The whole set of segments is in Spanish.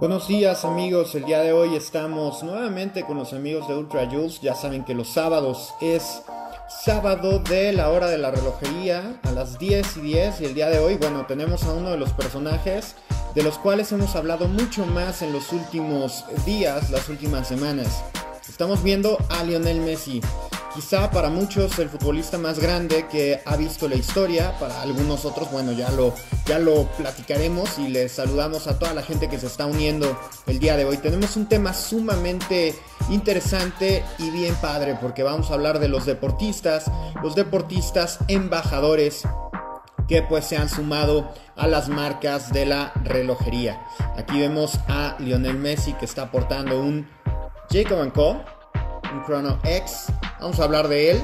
Buenos días amigos, el día de hoy estamos nuevamente con los amigos de Ultra Jules. Ya saben que los sábados es sábado de la hora de la relojería a las 10 y 10 y el día de hoy, bueno, tenemos a uno de los personajes de los cuales hemos hablado mucho más en los últimos días, las últimas semanas. Estamos viendo a Lionel Messi. Quizá para muchos el futbolista más grande que ha visto la historia, para algunos otros, bueno, ya lo, ya lo platicaremos y les saludamos a toda la gente que se está uniendo el día de hoy. Tenemos un tema sumamente interesante y bien padre porque vamos a hablar de los deportistas, los deportistas embajadores que pues se han sumado a las marcas de la relojería. Aquí vemos a Lionel Messi que está portando un Jacob Co un Chrono X. Vamos a hablar de él.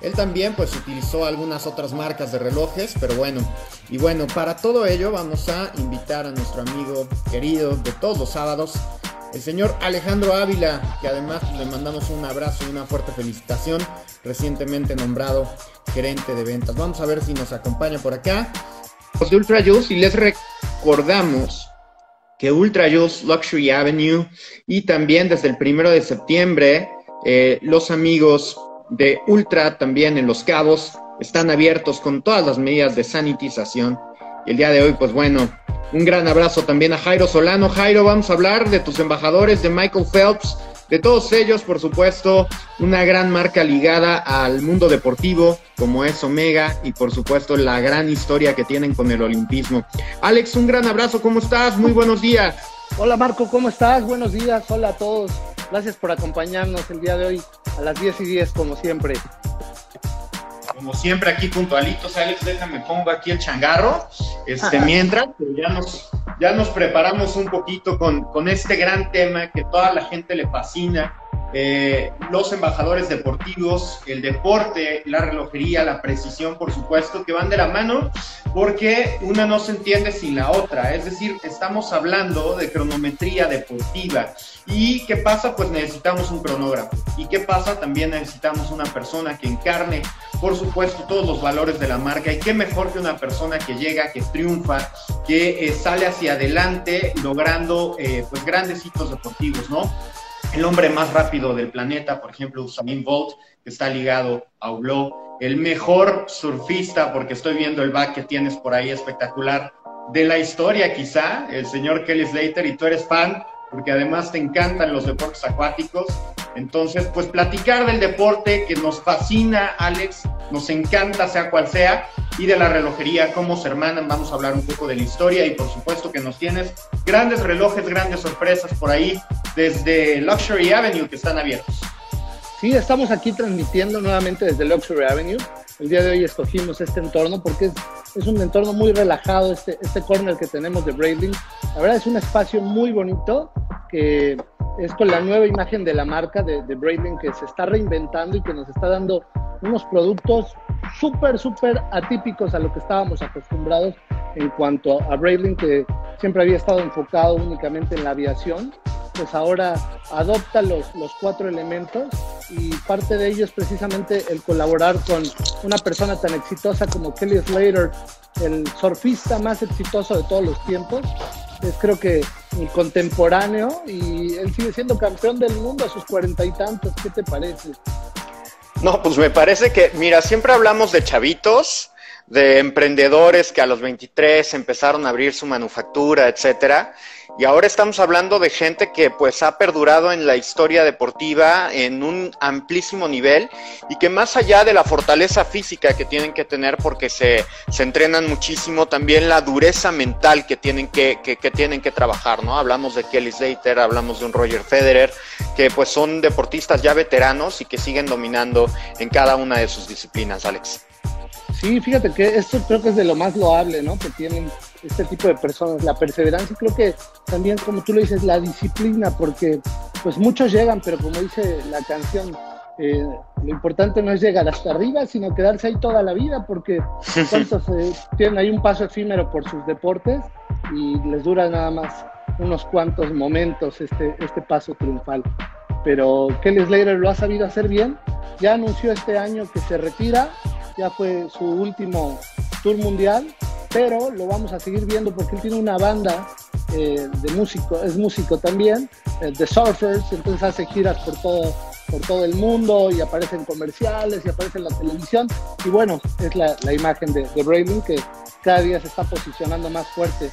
Él también pues utilizó algunas otras marcas de relojes, pero bueno. Y bueno, para todo ello vamos a invitar a nuestro amigo querido de todos los sábados, el señor Alejandro Ávila, que además le mandamos un abrazo y una fuerte felicitación, recientemente nombrado gerente de ventas. Vamos a ver si nos acompaña por acá. De Ultra Juice y les recordamos que Ultra Juice Luxury Avenue y también desde el primero de septiembre eh, los amigos de Ultra también en Los Cabos están abiertos con todas las medidas de sanitización. Y el día de hoy, pues bueno, un gran abrazo también a Jairo Solano. Jairo, vamos a hablar de tus embajadores, de Michael Phelps, de todos ellos, por supuesto, una gran marca ligada al mundo deportivo, como es Omega, y por supuesto la gran historia que tienen con el olimpismo. Alex, un gran abrazo, ¿cómo estás? Muy buenos días. Hola Marco, ¿cómo estás? Buenos días, hola a todos. Gracias por acompañarnos el día de hoy a las 10 y 10, como siempre. Como siempre, aquí puntualitos, Alex, déjame pongo aquí el changarro. Este, mientras, ya nos, ya nos preparamos un poquito con, con este gran tema que toda la gente le fascina, eh, los embajadores deportivos, el deporte, la relojería, la precisión, por supuesto, que van de la mano porque una no se entiende sin la otra. Es decir, estamos hablando de cronometría deportiva. ¿Y qué pasa? Pues necesitamos un cronógrafo. ¿Y qué pasa? También necesitamos una persona que encarne, por supuesto, todos los valores de la marca. Y qué mejor que una persona que llega, que triunfa, que eh, sale hacia adelante logrando eh, pues grandes hitos deportivos, ¿no? El hombre más rápido del planeta, por ejemplo, Usain Bolt, que está ligado a Hublot, el mejor surfista, porque estoy viendo el back que tienes por ahí espectacular, de la historia quizá, el señor Kelly Slater, y tú eres fan, porque además te encantan los deportes acuáticos. Entonces, pues platicar del deporte que nos fascina, Alex, nos encanta, sea cual sea, y de la relojería, cómo se hermanan, vamos a hablar un poco de la historia y por supuesto que nos tienes grandes relojes, grandes sorpresas por ahí desde Luxury Avenue que están abiertos. Sí, estamos aquí transmitiendo nuevamente desde Luxury Avenue. El día de hoy escogimos este entorno porque es, un entorno muy relajado, este, este corner que tenemos de Braiding. La verdad es un espacio muy bonito que es con la nueva imagen de la marca de, de Braiding que se está reinventando y que nos está dando unos productos súper, súper atípicos a lo que estábamos acostumbrados en cuanto a Braiding, que siempre había estado enfocado únicamente en la aviación, pues ahora adopta los, los cuatro elementos y parte de ello es precisamente el colaborar con una persona tan exitosa como Kelly Slater, el surfista más exitoso de todos los tiempos. Es creo que el contemporáneo y él sigue siendo campeón del mundo a sus cuarenta y tantos. ¿Qué te parece? No, pues me parece que, mira, siempre hablamos de chavitos, de emprendedores que a los 23 empezaron a abrir su manufactura, etcétera. Y ahora estamos hablando de gente que pues ha perdurado en la historia deportiva en un amplísimo nivel y que más allá de la fortaleza física que tienen que tener porque se, se entrenan muchísimo, también la dureza mental que tienen que, que, que, tienen que trabajar, ¿no? Hablamos de Kelly Slater, hablamos de un Roger Federer, que pues son deportistas ya veteranos y que siguen dominando en cada una de sus disciplinas, Alex. Sí, fíjate que esto creo que es de lo más loable, ¿no? Que tienen este tipo de personas, la perseverancia y creo que también, como tú lo dices, la disciplina, porque pues muchos llegan, pero como dice la canción, eh, lo importante no es llegar hasta arriba, sino quedarse ahí toda la vida, porque cuántos eh, tienen ahí un paso efímero por sus deportes y les dura nada más unos cuantos momentos este, este paso triunfal. Pero Kelly Slater lo ha sabido hacer bien, ya anunció este año que se retira, ya fue su último tour mundial pero lo vamos a seguir viendo porque él tiene una banda eh, de músico, es músico también, eh, The Surfers, entonces hace giras por todo, por todo el mundo y aparece en comerciales y aparece en la televisión. Y bueno, es la, imagen de, de que cada día se está posicionando más fuerte.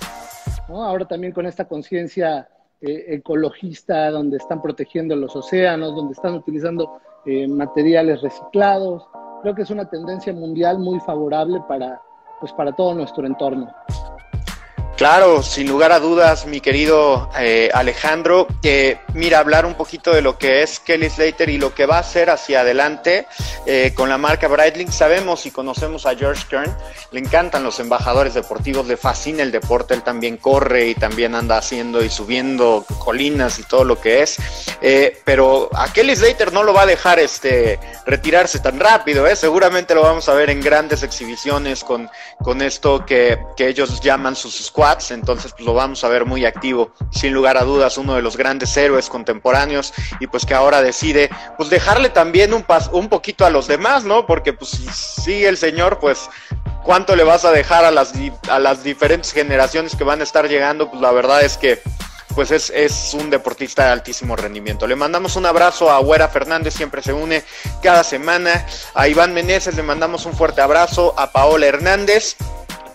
Ahora también con esta conciencia eh, ecologista, donde están protegiendo los océanos, donde están utilizando materiales reciclados. Creo que es una tendencia mundial muy favorable para, pues, para todo nuestro entorno. Claro, sin lugar a dudas, mi querido eh, Alejandro, que mira, hablar un poquito de lo que es Kelly Slater y lo que va a hacer hacia adelante eh, con la marca Breitling. Sabemos y conocemos a George Kern, le encantan los embajadores deportivos, le fascina el deporte, él también corre y también anda haciendo y subiendo colinas y todo lo que es. Eh, pero a Kelly Slater no lo va a dejar este, retirarse tan rápido, seguramente lo vamos a ver en grandes exhibiciones con, con esto que, que ellos llaman sus squads entonces pues lo vamos a ver muy activo, sin lugar a dudas, uno de los grandes héroes contemporáneos y pues que ahora decide pues dejarle también un, un poquito a los demás, ¿no? Porque pues sigue el señor, pues cuánto le vas a dejar a las, a las diferentes generaciones que van a estar llegando, pues la verdad es que pues es, es, un deportista de altísimo rendimiento. Le mandamos un abrazo a Güera Fernández, siempre se une cada semana. A Iván Meneses le mandamos un fuerte abrazo. A Paola Hernández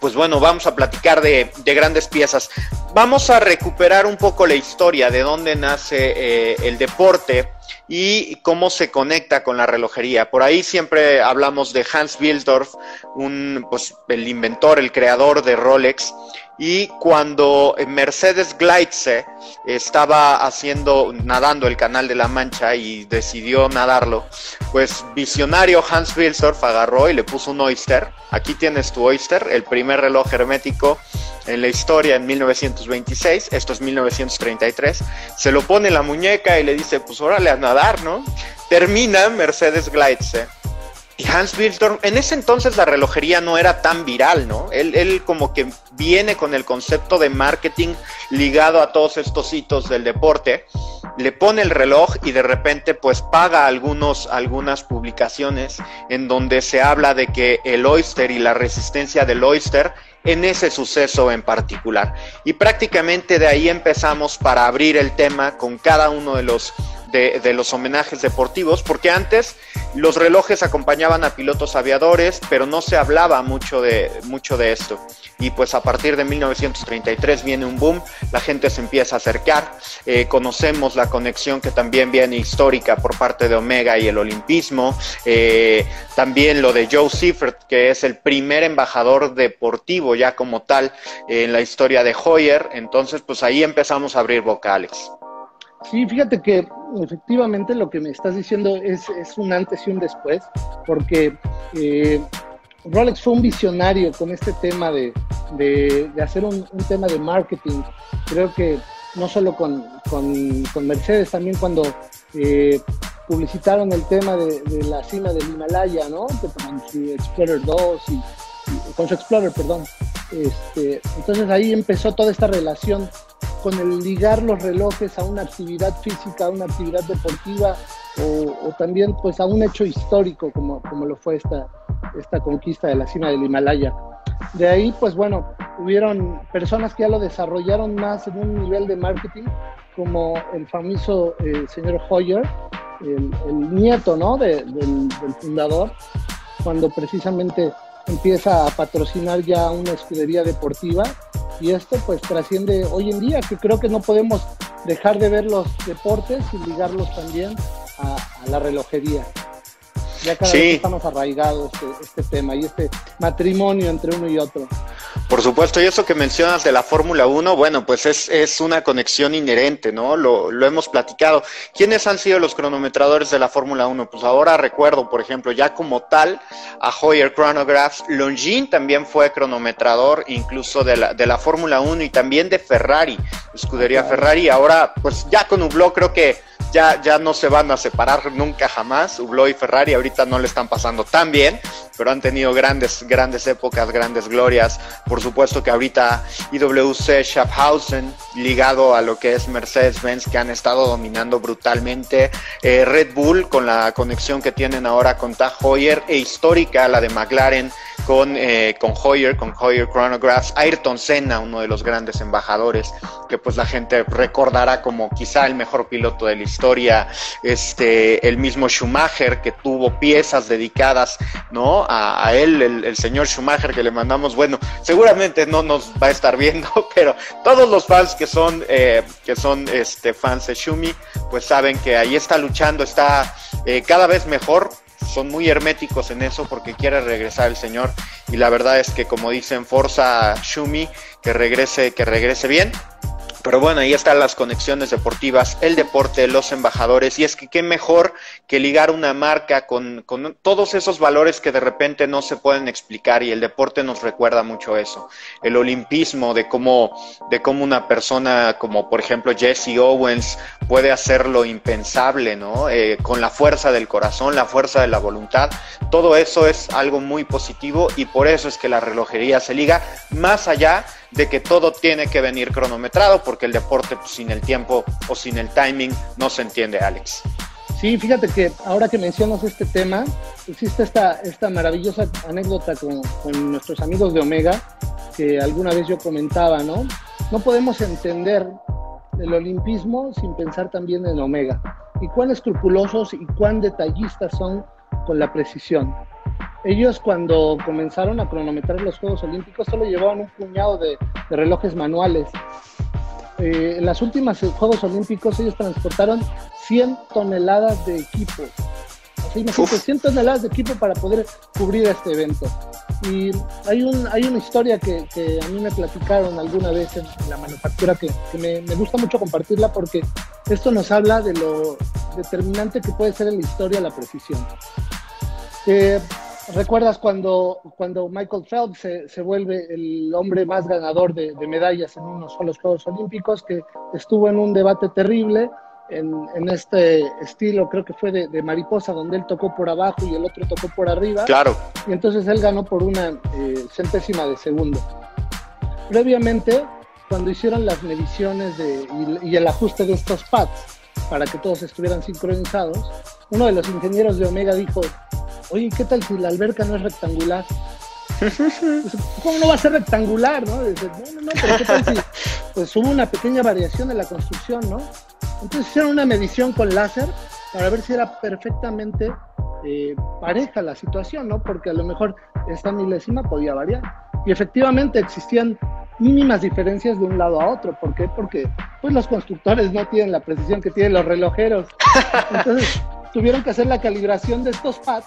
pues bueno, vamos a platicar de, grandes piezas. Vamos a recuperar un poco la historia de dónde nace eh, el deporte y cómo se conecta con la relojería. Por ahí siempre hablamos de Hans Wilsdorf, un, pues, el inventor, el creador de Rolex, y cuando Mercedes Gleitze estaba haciendo, nadando el canal de la Mancha y decidió nadarlo, pues visionario Hans Wilsdorf agarró y le puso un oyster. Aquí tienes tu oyster, el primer reloj hermético en la historia en 1926, esto es 1933, se lo pone la muñeca y le dice, pues órale a nadar, ¿no? Termina Mercedes Gleitze y Hans Wilsdorf, en ese entonces la relojería no era tan viral, ¿no? Él, él, como que viene con el concepto de marketing ligado a todos estos hitos del deporte, le pone el reloj y de repente pues paga algunos, algunas publicaciones en donde se habla de que el oyster y la resistencia del oyster en ese suceso en particular. Y prácticamente de ahí empezamos para abrir el tema con cada uno de los de, los homenajes deportivos, porque antes los relojes acompañaban a pilotos aviadores, pero no se hablaba mucho de, mucho de esto. Y pues a partir de 1933 viene un boom, la gente se empieza a acercar, eh, conocemos la conexión que también viene histórica por parte de Omega y el olimpismo, eh, también lo de Joe Seifert, que es el primer embajador deportivo ya como tal en la historia de Hoyer, entonces pues ahí empezamos a abrir vocales. Sí, fíjate que efectivamente lo que me estás diciendo es, un antes y un después, porque eh, Rolex fue un visionario con este tema de, hacer un, tema de marketing. Creo que no solo con, Mercedes, también cuando eh, publicitaron el tema de, la cima del Himalaya, ¿no? Con su Explorer 2 y, con su Explorer, perdón. Este, entonces ahí empezó toda esta relación con el ligar los relojes a una actividad física, a una actividad deportiva o, también pues a un hecho histórico como, como lo fue esta, esta conquista de la cima del Himalaya. De ahí pues bueno, hubieron personas que ya lo desarrollaron más en un nivel de marketing como el famoso eh, señor Hoyer, el, nieto ¿no? del, fundador, cuando precisamente empieza a patrocinar ya una escudería deportiva y esto pues trasciende hoy en día, que creo que no podemos dejar de ver los deportes y ligarlos también a, la relojería. Ya cada vez estamos arraigados este, este tema y este matrimonio entre uno y otro. Por supuesto, y eso que mencionas de la Fórmula 1, bueno, pues es, es una conexión inherente, ¿no? Lo, lo, hemos platicado. ¿Quiénes han sido los cronometradores de la Fórmula 1? Pues ahora recuerdo, por ejemplo, ya como tal, a Hoyer Chronographs. Longines también fue cronometrador, incluso de la, de la Fórmula 1 y también de Ferrari, escudería Ferrari. Ahora, pues ya con Hublot creo que ya, ya no se van a separar nunca jamás. Hublot y Ferrari ahorita no le están pasando tan bien, pero han tenido grandes, grandes épocas, grandes glorias. Por supuesto que ahorita IWC Schaffhausen, ligado a lo que es Mercedes-Benz, que han estado dominando brutalmente. Eh, Red Bull, con la conexión que tienen ahora con Tag Heuer, e histórica la de McLaren con, eh, con Hoyer, con Hoyer Chronographs, Ayrton Senna, uno de los grandes embajadores, que pues la gente recordará como quizá el mejor piloto de la historia, este, el mismo Schumacher, que tuvo piezas dedicadas, ¿no? A, él, el, señor Schumacher, que le mandamos, bueno, seguramente no nos va a estar viendo, pero todos los fans que son, eh, que son este, fans de Schumi, pues saben que ahí está luchando, está eh, cada vez mejor, son muy herméticos en eso porque quiere regresar el señor y la verdad es que como dicen Forza Shumi que regrese que regrese bien pero bueno, ahí están las conexiones deportivas, el deporte, los embajadores, y es que qué mejor que ligar una marca con, con, todos esos valores que de repente no se pueden explicar y el deporte nos recuerda mucho eso. El olimpismo, de cómo, de cómo una persona como por ejemplo Jesse Owens puede hacer lo impensable, ¿no? Eh, con la fuerza del corazón, la fuerza de la voluntad, todo eso es algo muy positivo y por eso es que la relojería se liga más allá que todo tiene que venir cronometrado, porque el deporte pues, sin el tiempo o sin el timing no se entiende, Alex. Sí, fíjate que ahora que mencionas este tema, existe esta, esta maravillosa anécdota con, con nuestros amigos de Omega, que alguna vez yo comentaba, ¿no? No podemos entender el olimpismo sin pensar también en Omega, y cuán escrupulosos y cuán detallistas son con la precisión. Ellos cuando comenzaron a cronometrar los Juegos Olímpicos solo llevaban un puñado de, relojes manuales. Eh, en las últimas Juegos Olímpicos ellos transportaron 100 toneladas de equipo. Sea, 100 toneladas de equipo para poder cubrir este evento. Y hay, un, hay una historia que, a mí me platicaron alguna vez en, la manufactura que, me, gusta mucho compartirla porque esto nos habla de lo determinante que puede ser en la historia la precisión. Eh, ¿Recuerdas cuando, cuando Michael Phelps se, vuelve el hombre más ganador de, medallas en unos solos Juegos Olímpicos, que estuvo en un debate terrible en, este estilo, creo que fue de, mariposa, donde él tocó por abajo y el otro tocó por arriba? Claro. Y entonces él ganó por una eh, centésima de segundo. Previamente, cuando hicieron las mediciones de, y, y el ajuste de estos pads para que todos estuvieran sincronizados, uno de los ingenieros de Omega dijo, oye, ¿qué tal si la alberca no es rectangular? ¿Cómo no va a ser rectangular, no? no, no, no, pero ¿qué tal si pues hubo una pequeña variación de la construcción, ¿no? Entonces hicieron una medición con láser para ver si era perfectamente eh, pareja la situación, ¿no? Porque a lo mejor esta milésima podía variar. Y efectivamente existían mínimas diferencias de un lado a otro. ¿Por qué? Porque pues los constructores no tienen la precisión que tienen los relojeros. Entonces, tuvieron que hacer la calibración de estos pads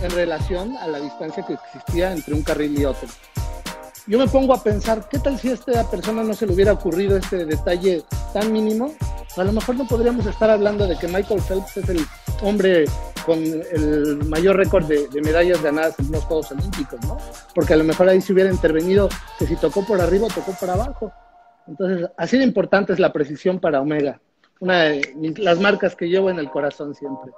en relación a la distancia que existía entre un carril y otro. Yo me pongo a pensar, ¿qué tal si a esta persona no se le hubiera ocurrido este detalle tan mínimo? A lo mejor no podríamos estar hablando de que Michael Phelps es el hombre con el mayor récord de, medallas ganadas en los Juegos Olímpicos, ¿no? Porque a lo mejor ahí se hubiera intervenido que si tocó por arriba, tocó por abajo. Entonces, así de importante es la precisión para Omega una de las marcas que llevo en el corazón siempre.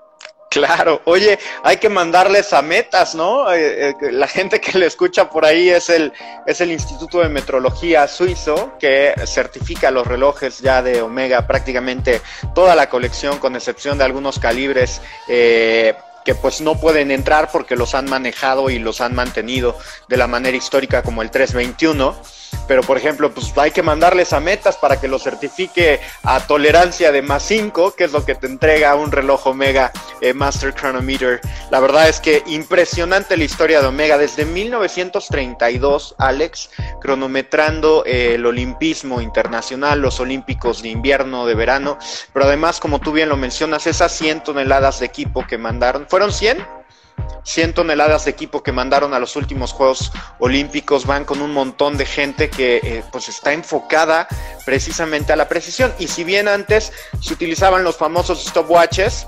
Claro, oye, hay que mandarles a metas, ¿no? Eh, eh, la gente que le escucha por ahí es el, es el Instituto de Metrología Suizo que certifica los relojes ya de Omega, prácticamente toda la colección, con excepción de algunos calibres. Eh, que pues no pueden entrar porque los han manejado y los han mantenido de la manera histórica como el 321 pero por ejemplo, pues hay que mandarles a metas para que lo certifique a tolerancia de más 5, que es lo que te entrega un reloj Omega eh, Master Chronometer. La verdad es que impresionante la historia de Omega desde 1932, Alex, cronometrando eh, el olimpismo internacional, los olímpicos de invierno, de verano, pero además, como tú bien lo mencionas, esas 100 toneladas de equipo que mandaron, ¿fueron 100? 100 toneladas de equipo que mandaron a los últimos Juegos Olímpicos van con un montón de gente que eh, pues está enfocada precisamente a la precisión. Y si bien antes se utilizaban los famosos stopwatches,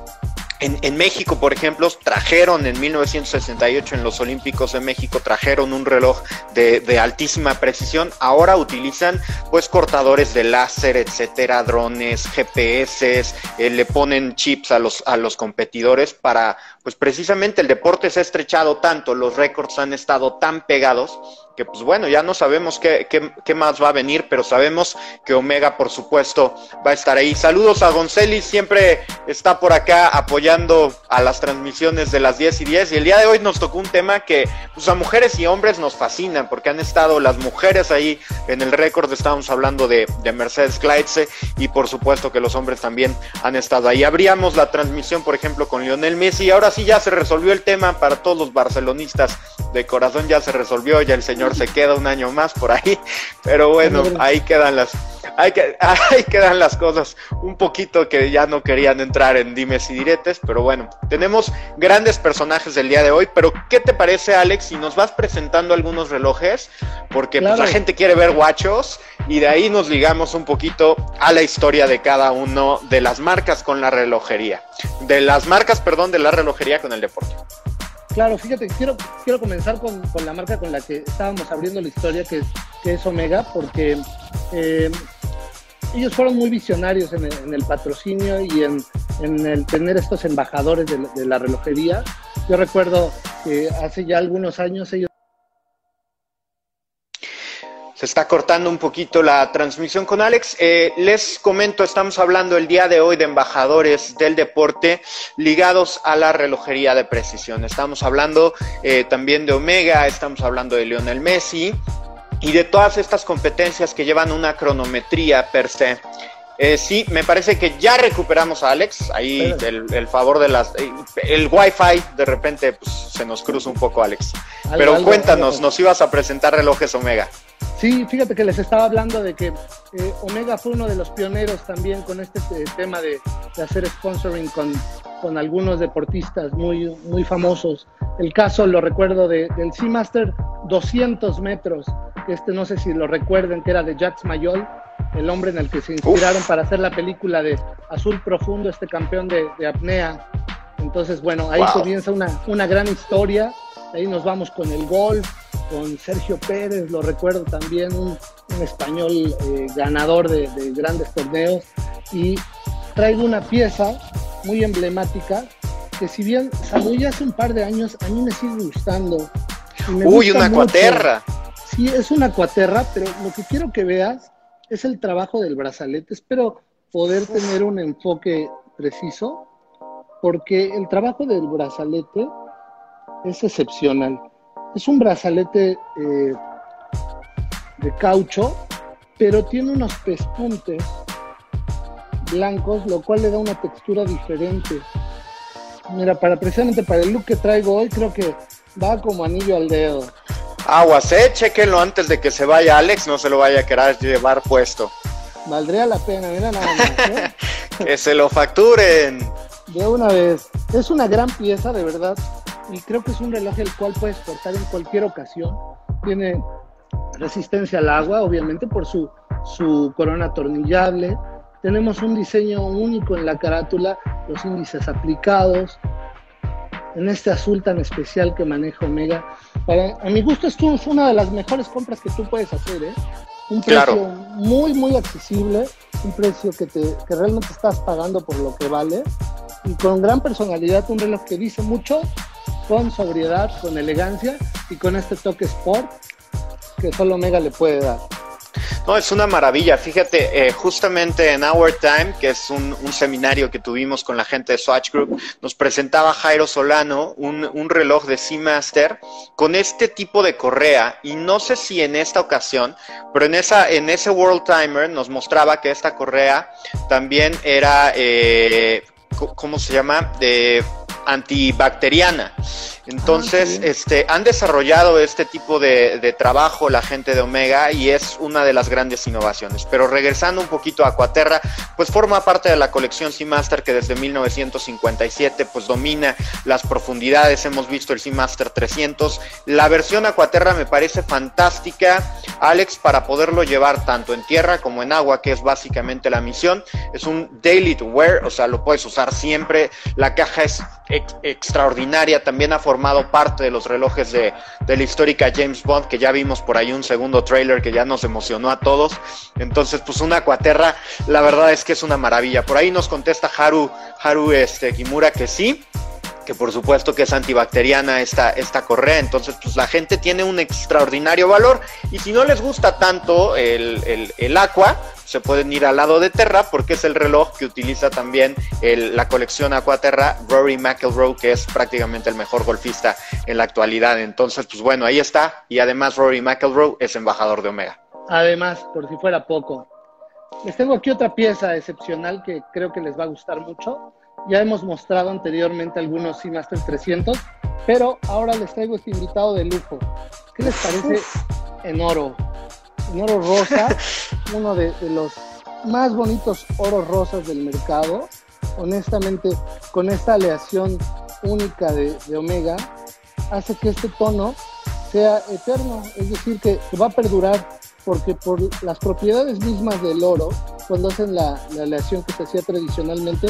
en, México, por ejemplo, trajeron en 1968 en los Olímpicos de México, trajeron un reloj de, altísima precisión. Ahora utilizan pues cortadores de láser, etcétera, drones, GPS, eh, le ponen chips a los, a los competidores para pues precisamente el deporte se ha estrechado tanto, los récords han estado tan pegados que pues bueno, ya no sabemos qué, qué, más va a venir, pero sabemos que Omega, por supuesto, va a estar ahí. Saludos a Goncelis, siempre está por acá apoyando a las transmisiones de las 10 y 10. Y el día de hoy nos tocó un tema que pues a mujeres y hombres nos fascina, porque han estado las mujeres ahí en el récord, estábamos hablando de, de Mercedes Kleitze, y por supuesto que los hombres también han estado ahí. Abríamos la transmisión, por ejemplo, con Lionel Messi, y ahora sí ya se resolvió el tema para todos los barcelonistas de corazón, ya se resolvió, ya el señor se queda un año más por ahí, pero bueno, ahí quedan las, ahí, que, ahí quedan las cosas un poquito que ya no querían entrar en dimes y diretes, pero bueno, tenemos grandes personajes del día de hoy, pero ¿qué te parece Alex si nos vas presentando algunos relojes? Porque pues, la gente quiere ver guachos y de ahí nos ligamos un poquito a la historia de cada uno de las marcas con la relojería, de las marcas, perdón, de la relojería con el deporte. Claro, fíjate, quiero, quiero comenzar con, la marca con la que estábamos abriendo la historia, que, que es Omega, porque eh, ellos fueron muy visionarios en el, patrocinio y en, el tener estos embajadores de la relojería. Yo recuerdo que hace ya algunos años ellos se está cortando un poquito la transmisión con Alex. Eh, les comento, estamos hablando el día de hoy de embajadores del deporte ligados a la relojería de precisión. Estamos hablando eh, también de Omega, estamos hablando de Lionel Messi y de todas estas competencias que llevan una cronometría per se. Eh, sí, me parece que ya recuperamos a Alex. Ahí el, favor de las. El Wi-Fi, de repente pues, se nos cruza un poco, Alex. Pero cuéntanos, nos ibas a presentar relojes Omega. Sí, fíjate que les estaba hablando de que eh, Omega fue uno de los pioneros también con este eh, tema de, hacer sponsoring con, con, algunos deportistas muy, muy famosos. El caso lo recuerdo de, del Seamaster 200 metros, este no sé si lo recuerden, que era de Jacques Mayol, el hombre en el que se inspiraron para hacer la película de Azul Profundo, este campeón de, apnea. Entonces, bueno, ahí comienza una, una gran historia. Ahí nos vamos con el golf, con Sergio Pérez, lo recuerdo también, un, español eh, ganador de, grandes torneos. Y traigo una pieza muy emblemática que si bien salió ya hace un par de años, a mí me sigue gustando. Uy, una cuaterra. Sí, es una cuaterra, pero lo que quiero que veas es el trabajo del brazalete. Espero poder tener un enfoque preciso, porque el trabajo del brazalete es excepcional. Es un brazalete eh, de caucho, pero tiene unos pespuntes blancos, lo cual le da una textura diferente. Mira, para precisamente para el look que traigo hoy, creo que va como anillo al dedo. Aguas, eh, chequenlo antes de que se vaya Alex, no se lo vaya a querer llevar puesto. Valdría la pena, mira nada más. ¿eh? que se lo facturen. De una vez. Es una gran pieza, de verdad y creo que es un reloj el cual puedes portar en cualquier ocasión. Tiene resistencia al agua, obviamente por su, su corona atornillable. Tenemos un diseño único en la carátula, los índices aplicados, en este azul tan especial que maneja Omega. Para, a mi gusto, esto es una de las mejores compras que tú puedes hacer. ¿eh? Un precio muy, muy accesible, un precio que, te, que realmente estás pagando por lo que vale y con gran personalidad, un reloj que dice mucho con sobriedad, con elegancia y con este toque sport que solo Omega le puede dar. No, es una maravilla. Fíjate, eh, justamente en Our Time, que es un, seminario que tuvimos con la gente de Swatch Group, nos presentaba Jairo Solano un, reloj de Seamaster con este tipo de correa. Y no sé si en esta ocasión, pero en, esa, en ese World Timer nos mostraba que esta correa también era, eh, ¿cómo se llama? De antibacteriana. Entonces, este, han desarrollado este tipo de, trabajo la gente de Omega y es una de las grandes innovaciones. Pero regresando un poquito a Aquaterra, pues forma parte de la colección Seamaster que desde 1957 pues domina las profundidades. Hemos visto el Seamaster 300. La versión Aquaterra me parece fantástica, Alex, para poderlo llevar tanto en tierra como en agua, que es básicamente la misión. Es un daily to wear, o sea, lo puedes usar siempre. La caja es extraordinaria, también ha formado parte de los relojes de, la histórica James Bond, que ya vimos por ahí un segundo trailer que ya nos emocionó a todos. Entonces, pues una cuaterra, la verdad es que es una maravilla. Por ahí nos contesta Haru, Haru este, Kimura que sí. Que por supuesto que es antibacteriana esta, esta correa, entonces pues la gente tiene un extraordinario valor y si no les gusta tanto el, el, el Aqua, se pueden ir al lado de Terra porque es el reloj que utiliza también la colección Aquaterra Rory McIlroy, que es prácticamente el mejor golfista en la actualidad. Entonces, pues bueno, ahí está. Y además Rory McIlroy es embajador de Omega. Además, por si fuera poco, les tengo aquí otra pieza excepcional que creo que les va a gustar mucho. Ya hemos mostrado anteriormente algunos Seamaster 300, pero ahora les traigo este invitado de lujo. ¿Qué les parece en oro? En oro rosa, uno de, de los más bonitos oros rosas del mercado. Honestamente, con esta aleación única de, de Omega, hace que este tono sea eterno, es decir, que, que, va a perdurar, porque por las propiedades mismas del oro, cuando hacen la, la aleación que se hacía tradicionalmente,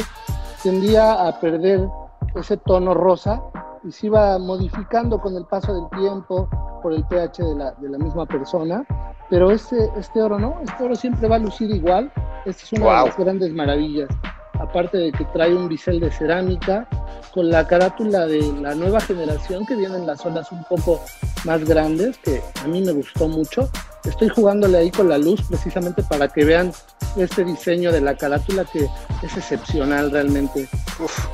tendía a perder ese tono rosa y se iba modificando con el paso del tiempo por el pH de la, de la misma persona. Pero este, este oro no, este oro siempre va a lucir igual. Esta es una wow. de las grandes maravillas. Aparte de que trae un bisel de cerámica con la carátula de la nueva generación que vienen las olas un poco más grandes, que a mí me gustó mucho. Estoy jugándole ahí con la luz precisamente para que vean este diseño de la carátula que es excepcional realmente. Uf.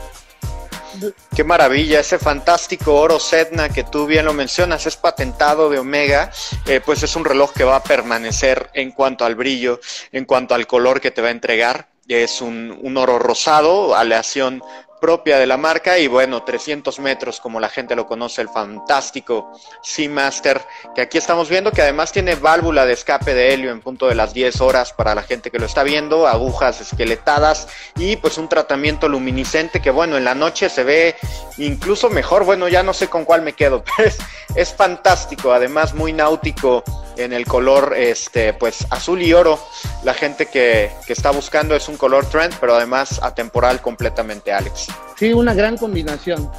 Qué maravilla, ese fantástico oro Sedna que tú bien lo mencionas, es patentado de Omega, eh, pues es un reloj que va a permanecer en cuanto al brillo, en cuanto al color que te va a entregar. Es un, un oro rosado, aleación propia de la marca y bueno, 300 metros como la gente lo conoce, el fantástico Seamaster que aquí estamos viendo que además tiene válvula de escape de helio en punto de las 10 horas para la gente que lo está viendo, agujas esqueletadas y pues un tratamiento luminiscente que bueno, en la noche se ve incluso mejor, bueno, ya no sé con cuál me quedo, pero es, fantástico, además muy náutico en el color este pues azul y oro. La gente que, que, está buscando es un color trend, pero además atemporal completamente, Alex. Sí, una gran combinación.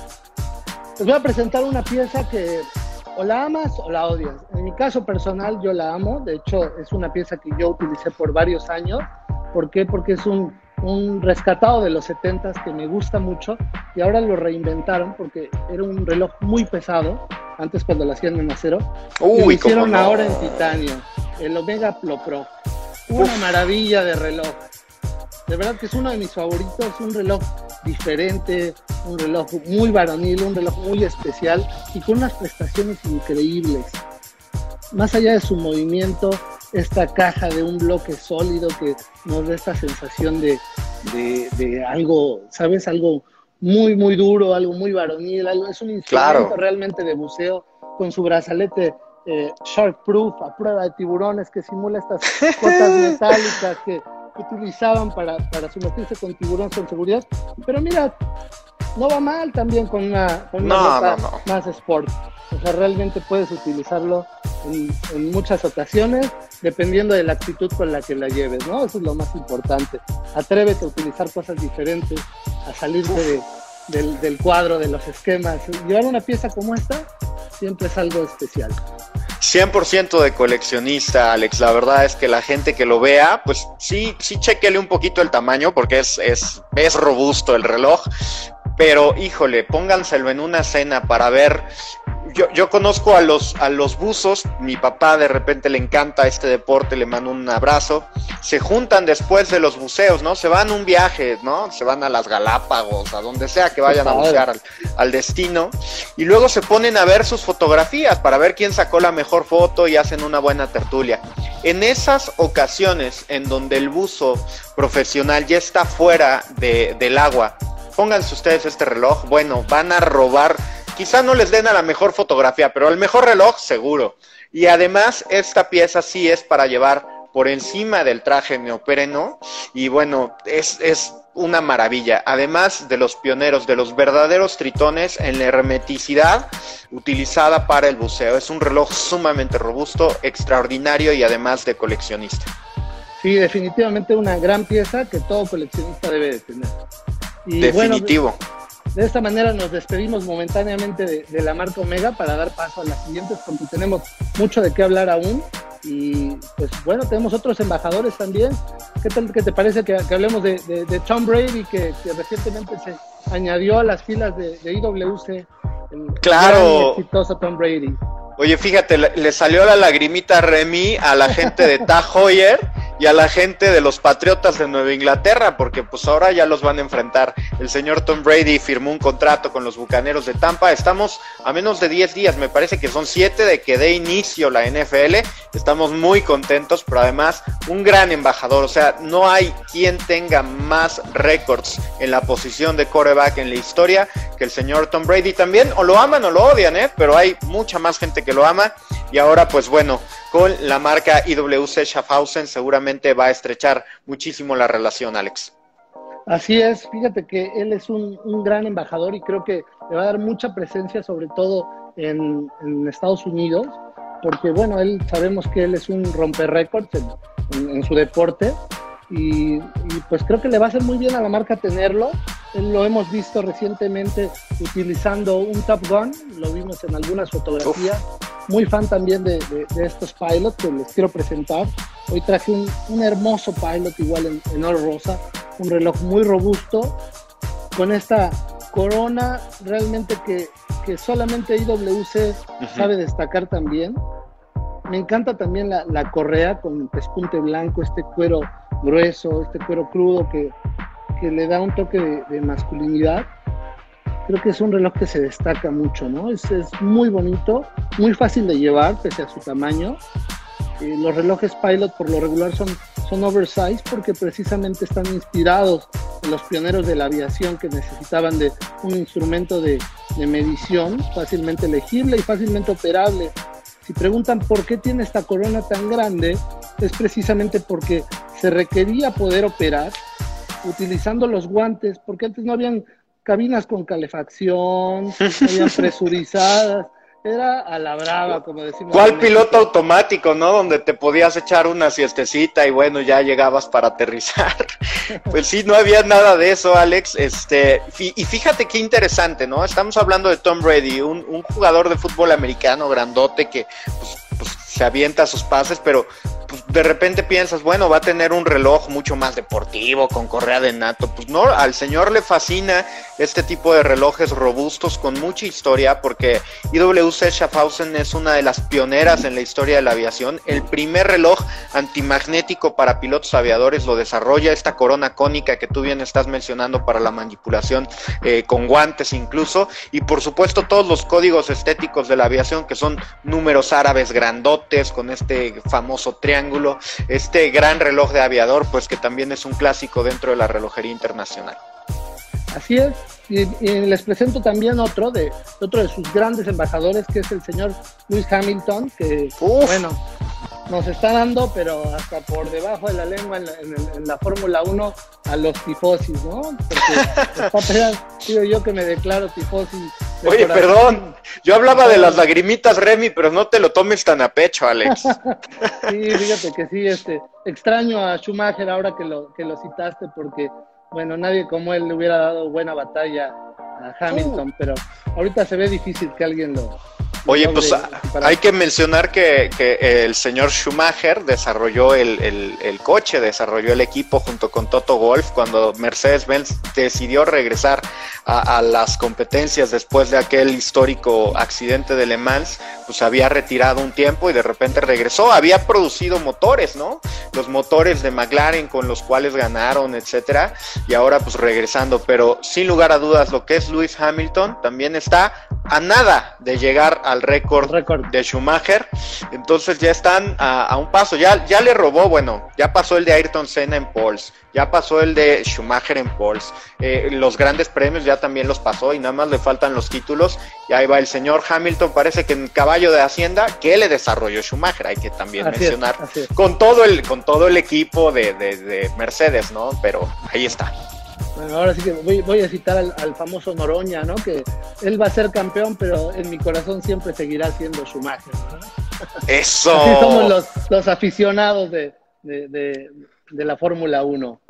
Les voy a presentar una pieza que o la amas o la odias. En mi caso personal yo la amo, de hecho es una pieza que yo utilicé por varios años. ¿Por qué? Porque es un, un rescatado de los 70s que me gusta mucho y ahora lo reinventaron porque era un reloj muy pesado antes cuando lo hacían en acero. Uy, y lo hicieron no. ahora en titanio, el Omega Pro Pro. Una Uf. maravilla de reloj. De verdad que es uno de mis favoritos, un reloj diferente, un reloj muy varonil, un reloj muy especial y con unas prestaciones increíbles. Más allá de su movimiento, esta caja de un bloque sólido que nos da esta sensación de, de, de algo, ¿sabes? Algo muy, muy duro, algo muy varonil, algo, es un instrumento Claro. realmente de buceo con su brazalete eh, Shark Proof a prueba de tiburones que simula estas cotas metálicas que, que utilizaban para, para sumergirse con tiburones con seguridad. Pero mira, no va mal también con una, con una no, no. más sport. O sea, realmente puedes utilizarlo en, en muchas ocasiones, dependiendo de la actitud con la que la lleves, ¿no? Eso es lo más importante. Atrévete a utilizar cosas diferentes, a salirte de, del, del cuadro, de los esquemas. Llevar una pieza como esta siempre es algo especial. 100% de coleccionista, Alex. La verdad es que la gente que lo vea, pues sí, sí chequele un poquito el tamaño porque es, es, es robusto el reloj. Pero híjole, pónganselo en una cena para ver. Yo, yo conozco a los, a los buzos, mi papá de repente le encanta este deporte, le mando un abrazo. Se juntan después de los buceos, ¿no? Se van un viaje, ¿no? Se van a las Galápagos, a donde sea que vayan a bucear al, al destino. Y luego se ponen a ver sus fotografías para ver quién sacó la mejor foto y hacen una buena tertulia. En esas ocasiones en donde el buzo profesional ya está fuera de, del agua, pónganse ustedes este reloj, bueno, van a robar, quizá no les den a la mejor fotografía, pero al mejor reloj seguro. Y además esta pieza sí es para llevar por encima del traje neopreno y bueno, es, es una maravilla. Además de los pioneros, de los verdaderos tritones en la hermeticidad utilizada para el buceo. Es un reloj sumamente robusto, extraordinario y además de coleccionista. Sí, definitivamente una gran pieza que todo coleccionista debe de tener. Y Definitivo. Bueno, de esta manera nos despedimos momentáneamente de, de, la marca Omega para dar paso a las siguientes porque tenemos mucho de qué hablar aún. Y pues bueno, tenemos otros embajadores también. ¿Qué tal que te parece que, hablemos de, Tom Brady, que, recientemente se añadió a las filas de, IWC? El claro. exitoso Tom Brady. Oye, fíjate, le, salió la lagrimita Remy a la gente de Tahoyer y a la gente de los Patriotas de Nueva Inglaterra, porque pues ahora ya los van a enfrentar. El señor Tom Brady firmó un contrato con los Bucaneros de Tampa. Estamos a menos de 10 días, me parece que son 7 de que dé inicio la NFL. Estamos muy contentos, pero además un gran embajador. O sea, no hay quien tenga más récords en la posición de quarterback en la historia que el señor Tom Brady también. O lo aman o lo odian, ¿eh? Pero hay mucha más gente que lo ama. Y ahora, pues bueno, con la marca IWC Schaffhausen seguramente va a estrechar muchísimo la relación, Alex. Así es, fíjate que él es un, gran embajador y creo que le va a dar mucha presencia, sobre todo en, Estados Unidos, porque bueno, él sabemos que él es un romper récords en, su deporte y, pues creo que le va a hacer muy bien a la marca tenerlo. Lo hemos visto recientemente utilizando un Top Gun, lo vimos en algunas fotografías muy fan también de, estos pilots que les quiero presentar. Hoy traje un, hermoso pilot igual en, en oro rosa, un reloj muy robusto, con esta corona realmente que, que solamente IWC sabe destacar también. Me encanta también la, correa con pespunte blanco, este cuero grueso, este cuero crudo que, le da un toque de masculinidad creo que es un reloj que se destaca mucho, ¿no? Es, es muy bonito, muy fácil de llevar pese a su tamaño. Eh, los relojes Pilot por lo regular son, son oversized porque precisamente están inspirados en los pioneros de la aviación que necesitaban de un instrumento de, de medición fácilmente legible y fácilmente operable. Si preguntan por qué tiene esta corona tan grande, es precisamente porque se requería poder operar utilizando los guantes, porque antes no habían cabinas con calefacción, habían presurizadas. Era a la brava, como decimos. ¿Cuál piloto automático, no? Donde te podías echar una siestecita y bueno, ya llegabas para aterrizar. pues sí, no había nada de eso, Alex. Este, y fíjate qué interesante, ¿no? Estamos hablando de Tom Brady, un, un jugador de fútbol americano grandote que pues, pues, se avienta sus pases, pero pues, de repente piensas, bueno, va a tener un reloj mucho más deportivo, con correa de nato. Pues no, al señor le fascina este tipo de relojes robustos con mucha historia, porque IWC Schaffhausen es una de las pioneras en la historia de la aviación. El primer reloj antimagnético para pilotos aviadores lo desarrolla esta corona cónica que tú bien estás mencionando para la manipulación eh, con guantes incluso. Y por supuesto todos los códigos estéticos de la aviación que son números árabes grandotes con este famoso triángulo este gran reloj de aviador, pues que también es un clásico dentro de la relojería internacional. Así es, y, les presento también otro de otro de sus grandes embajadores, que es el señor Lewis Hamilton, que bueno, nos está dando, pero hasta por debajo de la lengua en la, Fórmula 1 a los tifosis, ¿no? Porque está yo que me declaro tifosi. Oye, perdón, yo hablaba de las lagrimitas, Remy, pero no te lo tomes tan a pecho, Alex. sí, fíjate que sí, este, extraño a Schumacher ahora que lo, que lo citaste, porque, bueno, nadie como él le hubiera dado buena batalla a Hamilton, uh. pero ahorita se ve difícil que alguien lo, Oye, pues hay que mencionar que, el señor Schumacher desarrolló el, coche, desarrolló el equipo junto con Toto Golf cuando Mercedes-Benz decidió regresar a, las competencias después de aquel histórico accidente de Le Mans, pues había retirado un tiempo y de repente regresó, había producido motores, ¿no? Los motores de McLaren con los cuales ganaron, etcétera, y ahora pues regresando, pero sin lugar a dudas lo que es Lewis Hamilton también está a nada de llegar al récord de Schumacher. Entonces ya están a, un paso. Ya, ya le robó, bueno, ya pasó el de Ayrton Senna en Pols, ya pasó el de Schumacher en Pols. Eh, los grandes premios ya también los pasó y nada más le faltan los títulos. Y ahí va el señor Hamilton, parece que en caballo de Hacienda, que le desarrolló Schumacher, hay que también mencionar. Con todo el, con todo el equipo de, de Mercedes, ¿no? Pero ahí está. Bueno, ahora sí que voy, a citar al, famoso Noroña, ¿no? Que él va a ser campeón, pero en mi corazón siempre seguirá siendo Schumacher. Eso. Así somos los, aficionados de, de la Fórmula 1.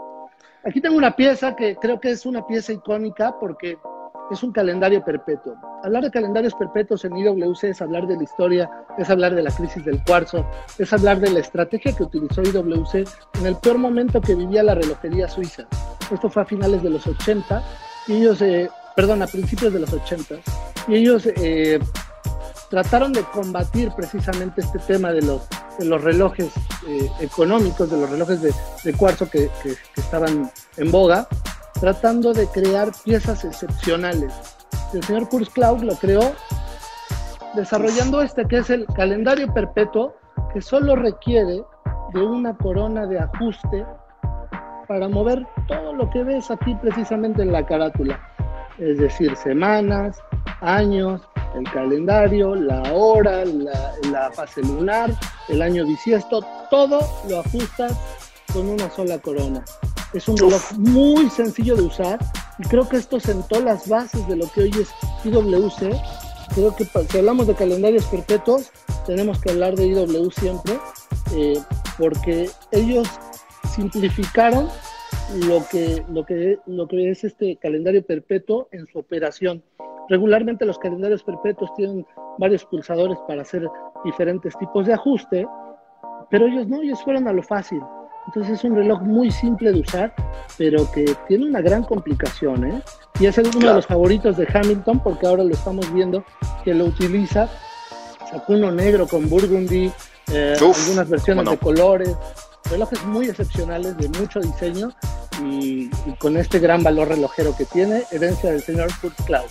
Aquí tengo una pieza que creo que es una pieza icónica porque es un calendario perpetuo. Hablar de calendarios perpetuos en IWC es hablar de la historia, es hablar de la crisis del cuarzo, es hablar de la estrategia que utilizó IWC en el peor momento que vivía la relojería suiza. Esto fue a finales de los 80 y ellos, eh, perdón, a principios de los 80 y ellos eh, trataron de combatir precisamente este tema de los, relojes eh, económicos, de los relojes de, cuarzo que, que, estaban en boga, tratando de crear piezas excepcionales. El señor Kurzklaug lo creó desarrollando este que es el calendario perpetuo que solo requiere de una corona de ajuste para mover todo lo que ves aquí precisamente en la carátula, es decir, semanas, años, el calendario, la hora, la, fase lunar, el año bisiesto, todo lo ajustas con una sola corona. Es un reloj muy sencillo de usar y creo que esto sentó las bases de lo que hoy es IWC. Creo que si hablamos de calendarios perpetuos, tenemos que hablar de IW siempre, eh, porque ellos simplificaron lo que, lo, que, lo que es este calendario perpetuo en su operación. Regularmente los calendarios perpetuos tienen varios pulsadores para hacer diferentes tipos de ajuste, pero ellos no, ellos fueron a lo fácil. Entonces es un reloj muy simple de usar, pero que tiene una gran complicación, ¿eh? Y es uno de los favoritos de Hamilton, porque ahora lo estamos viendo que lo utiliza. Sacó uno negro con burgundy, eh, algunas versiones de colores, relojes muy excepcionales, de mucho diseño y, con este gran valor relojero que tiene, herencia del señor Kurt Cloud.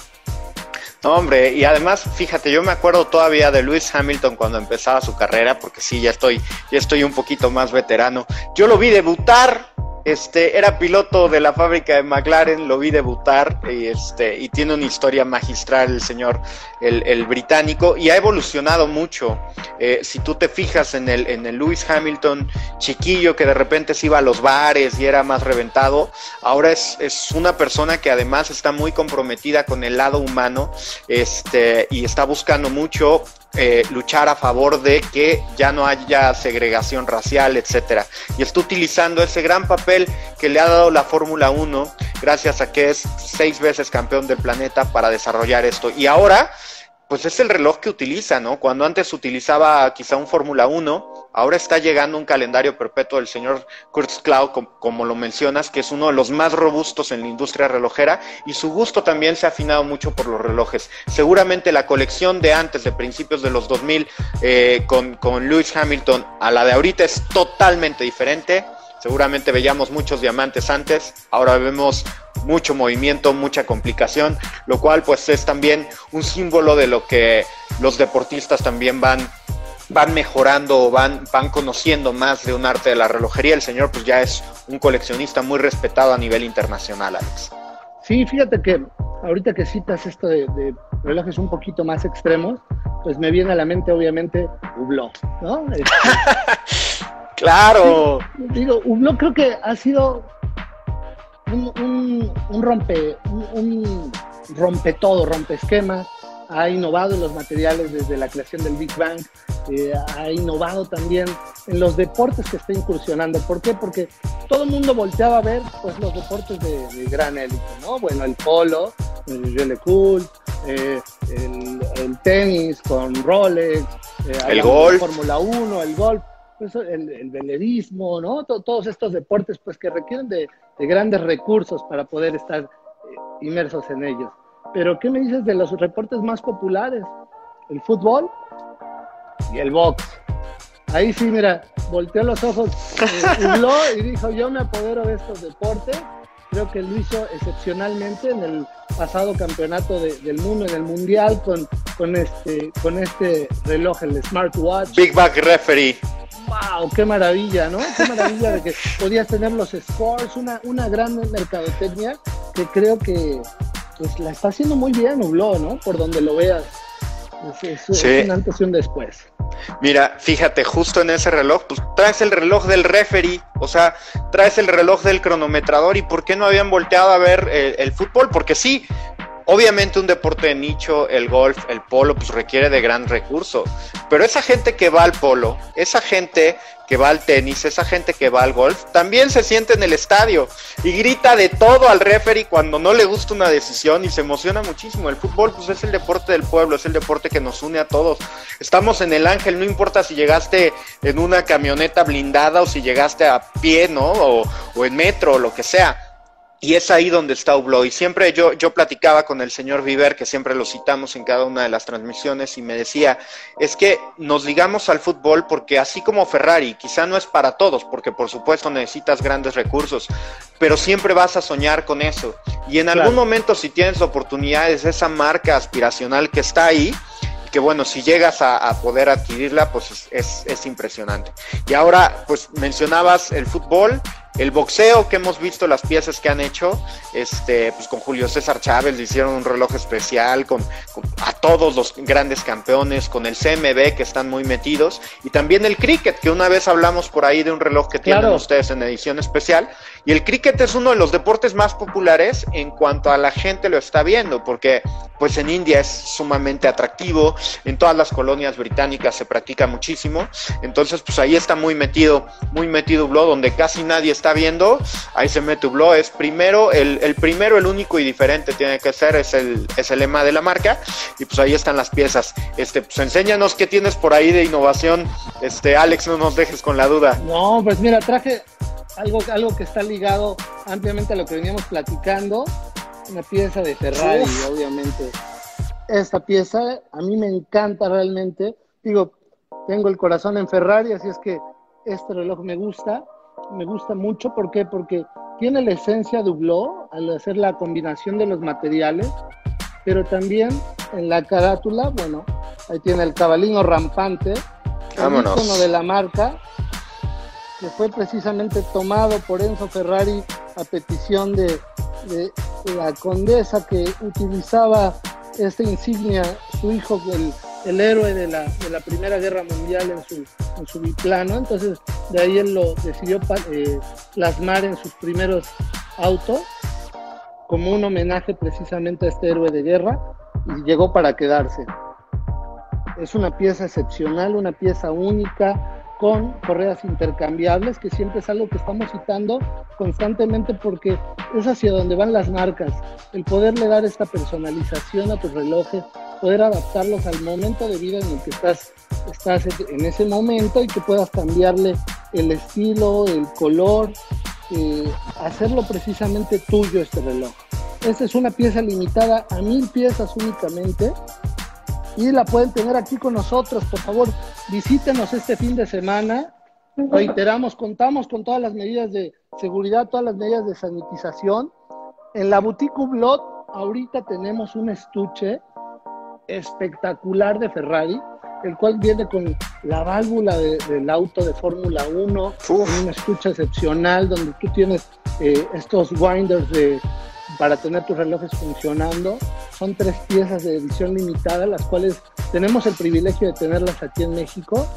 No, hombre, y además, fíjate, yo me acuerdo todavía de Lewis Hamilton cuando empezaba su carrera, porque sí, ya estoy, ya estoy un poquito más veterano. Yo lo vi debutar este, era piloto de la fábrica de McLaren, lo vi debutar y, este, y tiene una historia magistral el señor, el, británico, y ha evolucionado mucho. Eh, si tú te fijas en el, en el Lewis Hamilton chiquillo que de repente se iba a los bares y era más reventado, ahora es, es una persona que además está muy comprometida con el lado humano este, y está buscando mucho eh, luchar a favor de que ya no haya segregación racial, etcétera. Y está utilizando ese gran papel que le ha dado la Fórmula 1, gracias a que es seis veces campeón del planeta para desarrollar esto. Y ahora, pues es el reloj que utiliza, ¿no? Cuando antes utilizaba quizá un Fórmula 1, Ahora está llegando un calendario perpetuo del señor Kurtz Cloud, como, lo mencionas, que es uno de los más robustos en la industria relojera y su gusto también se ha afinado mucho por los relojes. Seguramente la colección de antes, de principios de los 2000, eh, con, con Lewis Hamilton a la de ahorita es totalmente diferente. Seguramente veíamos muchos diamantes antes, ahora vemos mucho movimiento, mucha complicación, lo cual pues es también un símbolo de lo que los deportistas también van van mejorando, van, van conociendo más de un arte de la relojería. El señor pues ya es un coleccionista muy respetado a nivel internacional, Alex. Sí, fíjate que ahorita que citas esto de, relojes un poquito más extremos, pues me viene a la mente obviamente Hublot, ¿no? Este, claro. digo, Hublot creo que ha sido un, rompe, un, un rompe todo, rompe esquemas, ha innovado en los materiales desde la creación del Big Bang, eh, ha innovado también en los deportes que está incursionando. ¿Por qué? Porque todo el mundo volteaba a ver pues, los deportes de, gran élite, ¿no? Bueno, el polo, el Jelle Cool, eh, el, tenis con Rolex, eh, el golf, Fórmula 1, el golf, el, el velerismo, ¿no? todos estos deportes pues que requieren de, de grandes recursos para poder estar inmersos en ellos. Pero ¿qué me dices de los reportes más populares? El fútbol y el box. Ahí sí, mira, volteó los ojos, eh, y dijo, yo me apodero de estos deportes. Creo que lo hizo excepcionalmente en el pasado campeonato del mundo, en el mundial, con, con, este, con este reloj, el smartwatch. Big Back Referee. ¡Wow! ¡Qué maravilla, ¿no? ¡Qué maravilla de que podías tener los scores! Una, una gran mercadotecnia que creo que, pues la está haciendo muy bien Hublot, ¿no? Por donde lo veas. Es, un antes y un después. Mira, fíjate, justo en ese reloj, pues traes el reloj del referee, o sea, traes el reloj del cronometrador y ¿por qué no habían volteado a ver el, fútbol? Porque sí, obviamente un deporte de nicho, el golf, el polo, pues requiere de gran recurso. Pero esa gente que va al polo, esa gente que va al tenis, esa gente que va al golf, también se siente en el estadio y grita de todo al referee cuando no le gusta una decisión y se emociona muchísimo. El fútbol pues es el deporte del pueblo, es el deporte que nos une a todos. Estamos en el Ángel, no importa si llegaste en una camioneta blindada o si llegaste a pie, ¿no? O, o en metro o lo que sea y es ahí donde está Hublot. Y siempre yo, yo platicaba con el señor Viver, que siempre lo citamos en cada una de las transmisiones, y me decía, es que nos ligamos al fútbol porque así como Ferrari, quizá no es para todos, porque por supuesto necesitas grandes recursos, pero siempre vas a soñar con eso. Y en algún momento, si tienes oportunidades, esa marca aspiracional que está ahí, que bueno, si llegas a, poder adquirirla, pues es, es, impresionante. Y ahora, pues mencionabas el fútbol, el boxeo que hemos visto las piezas que han hecho, este, pues con Julio César Chávez le hicieron un reloj especial, con, a todos los grandes campeones, con el CMB que están muy metidos, y también el cricket, que una vez hablamos por ahí de un reloj que tienen ustedes en edición especial, y el cricket es uno de los deportes más populares en cuanto a la gente lo está viendo, porque pues en India es sumamente atractivo, en todas las colonias británicas se practica muchísimo, entonces pues ahí está muy metido, muy metido Blood, donde casi nadie está viendo, ahí se mete Blood, es primero, el, el, primero, el único y diferente tiene que ser, es el, es el lema de la marca, y pues ahí están las piezas, este, pues enséñanos qué tienes por ahí de innovación, este, Alex, no nos dejes con la duda. No, pues mira, traje algo, algo que está ligado ampliamente a lo que veníamos platicando, una pieza de Ferrari, obviamente. Esta pieza a mí me encanta realmente. Digo, tengo el corazón en Ferrari, así es que este reloj me gusta, me gusta mucho. ¿Por qué? Porque tiene la esencia de Hublot al hacer la combinación de los materiales, pero también en la carátula, bueno, ahí tiene el cabalino rampante, el de la marca, que fue precisamente tomado por Enzo Ferrari a petición de, la condesa que utilizaba esta insignia, su hijo, el, el héroe de la, de la, Primera Guerra Mundial en su, en su biplano. Entonces, de ahí él lo decidió eh, plasmar en sus primeros autos como un homenaje precisamente a este héroe de guerra y llegó para quedarse. Es una pieza excepcional, una pieza única, con correas intercambiables, que siempre es algo que estamos citando constantemente porque es hacia donde van las marcas. El poderle dar esta personalización a tus relojes, poder adaptarlos al momento de vida en el que estás, estás en ese momento y que puedas cambiarle el estilo, el color, eh, hacerlo precisamente tuyo este reloj. Esta es una pieza limitada a mil piezas únicamente y la pueden tener aquí con nosotros. Por favor, visítenos este fin de semana. Reiteramos, contamos con todas las medidas de seguridad, todas las medidas de sanitización. En la boutique Hublot ahorita tenemos un estuche espectacular de Ferrari, el cual viene con la válvula del auto de Fórmula 1, un estuche excepcional donde tú tienes eh, estos winders de para tener tus relojes funcionando. Son tres piezas de edición limitada, las cuales tenemos el privilegio de tenerlas aquí en México.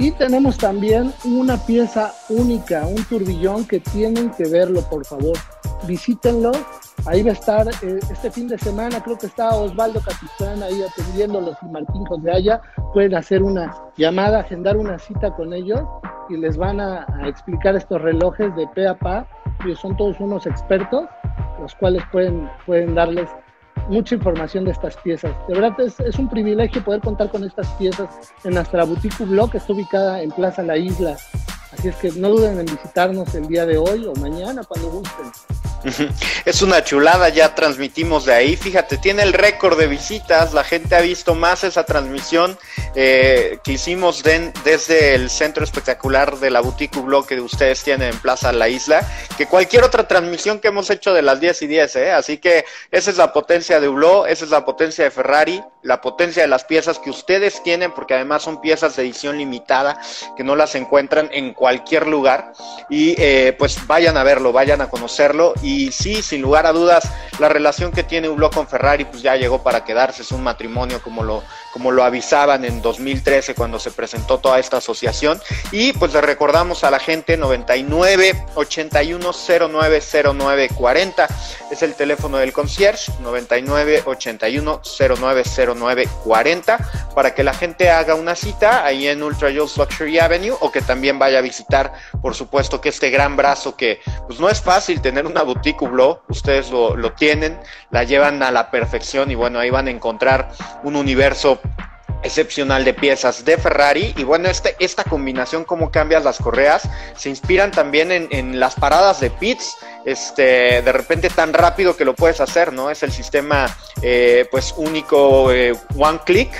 Y tenemos también una pieza única, un turbillón que tienen que verlo, por favor. Visítenlo. Ahí va a estar eh, este fin de semana. Creo que está Osvaldo Capitán ahí atendiéndolos y Martín José Aya. Pueden hacer una llamada, agendar una cita con ellos y les van a, explicar estos relojes de pe a pa. Son todos unos expertos los cuales pueden, pueden darles mucha información de estas piezas. De verdad es, es, un privilegio poder contar con estas piezas en nuestra boutique blog que está ubicada en Plaza La Isla. Así es que no duden en visitarnos el día de hoy o mañana cuando gusten. Es una chulada, ya transmitimos de ahí. Fíjate, tiene el récord de visitas. La gente ha visto más esa transmisión eh, que hicimos desde el centro espectacular de la Boutique Blog que ustedes tienen en Plaza La Isla, que cualquier otra transmisión que hemos hecho de las 10 y 10. ¿eh? Así que esa es la potencia de Hublot, esa es la potencia de Ferrari, la potencia de las piezas que ustedes tienen, porque además son piezas de edición limitada que no las encuentran en cualquier lugar. Y eh, pues vayan a verlo, vayan a conocerlo. Sí, sin lugar a dudas, la relación que tiene Hublot con Ferrari pues ya llegó para quedarse, es un matrimonio como lo como lo avisaban en 2013 cuando se presentó toda esta asociación. Y pues le recordamos a la gente 99 81 09 09 40 es el teléfono del concierge 99 81 09 09 40 para que la gente haga una cita ahí en Ultra Jules Luxury Avenue o que también vaya a visitar, por supuesto, que este gran brazo que pues no es fácil tener una boutique Hublot, ustedes lo, lo tienen, la llevan a la perfección y bueno, ahí van a encontrar un universo excepcional de piezas de Ferrari y bueno, este, esta combinación, cómo cambias las correas, se inspiran también en, las paradas de pits, este, de repente tan rápido que lo puedes hacer, ¿no? Es el sistema eh, pues único eh, one click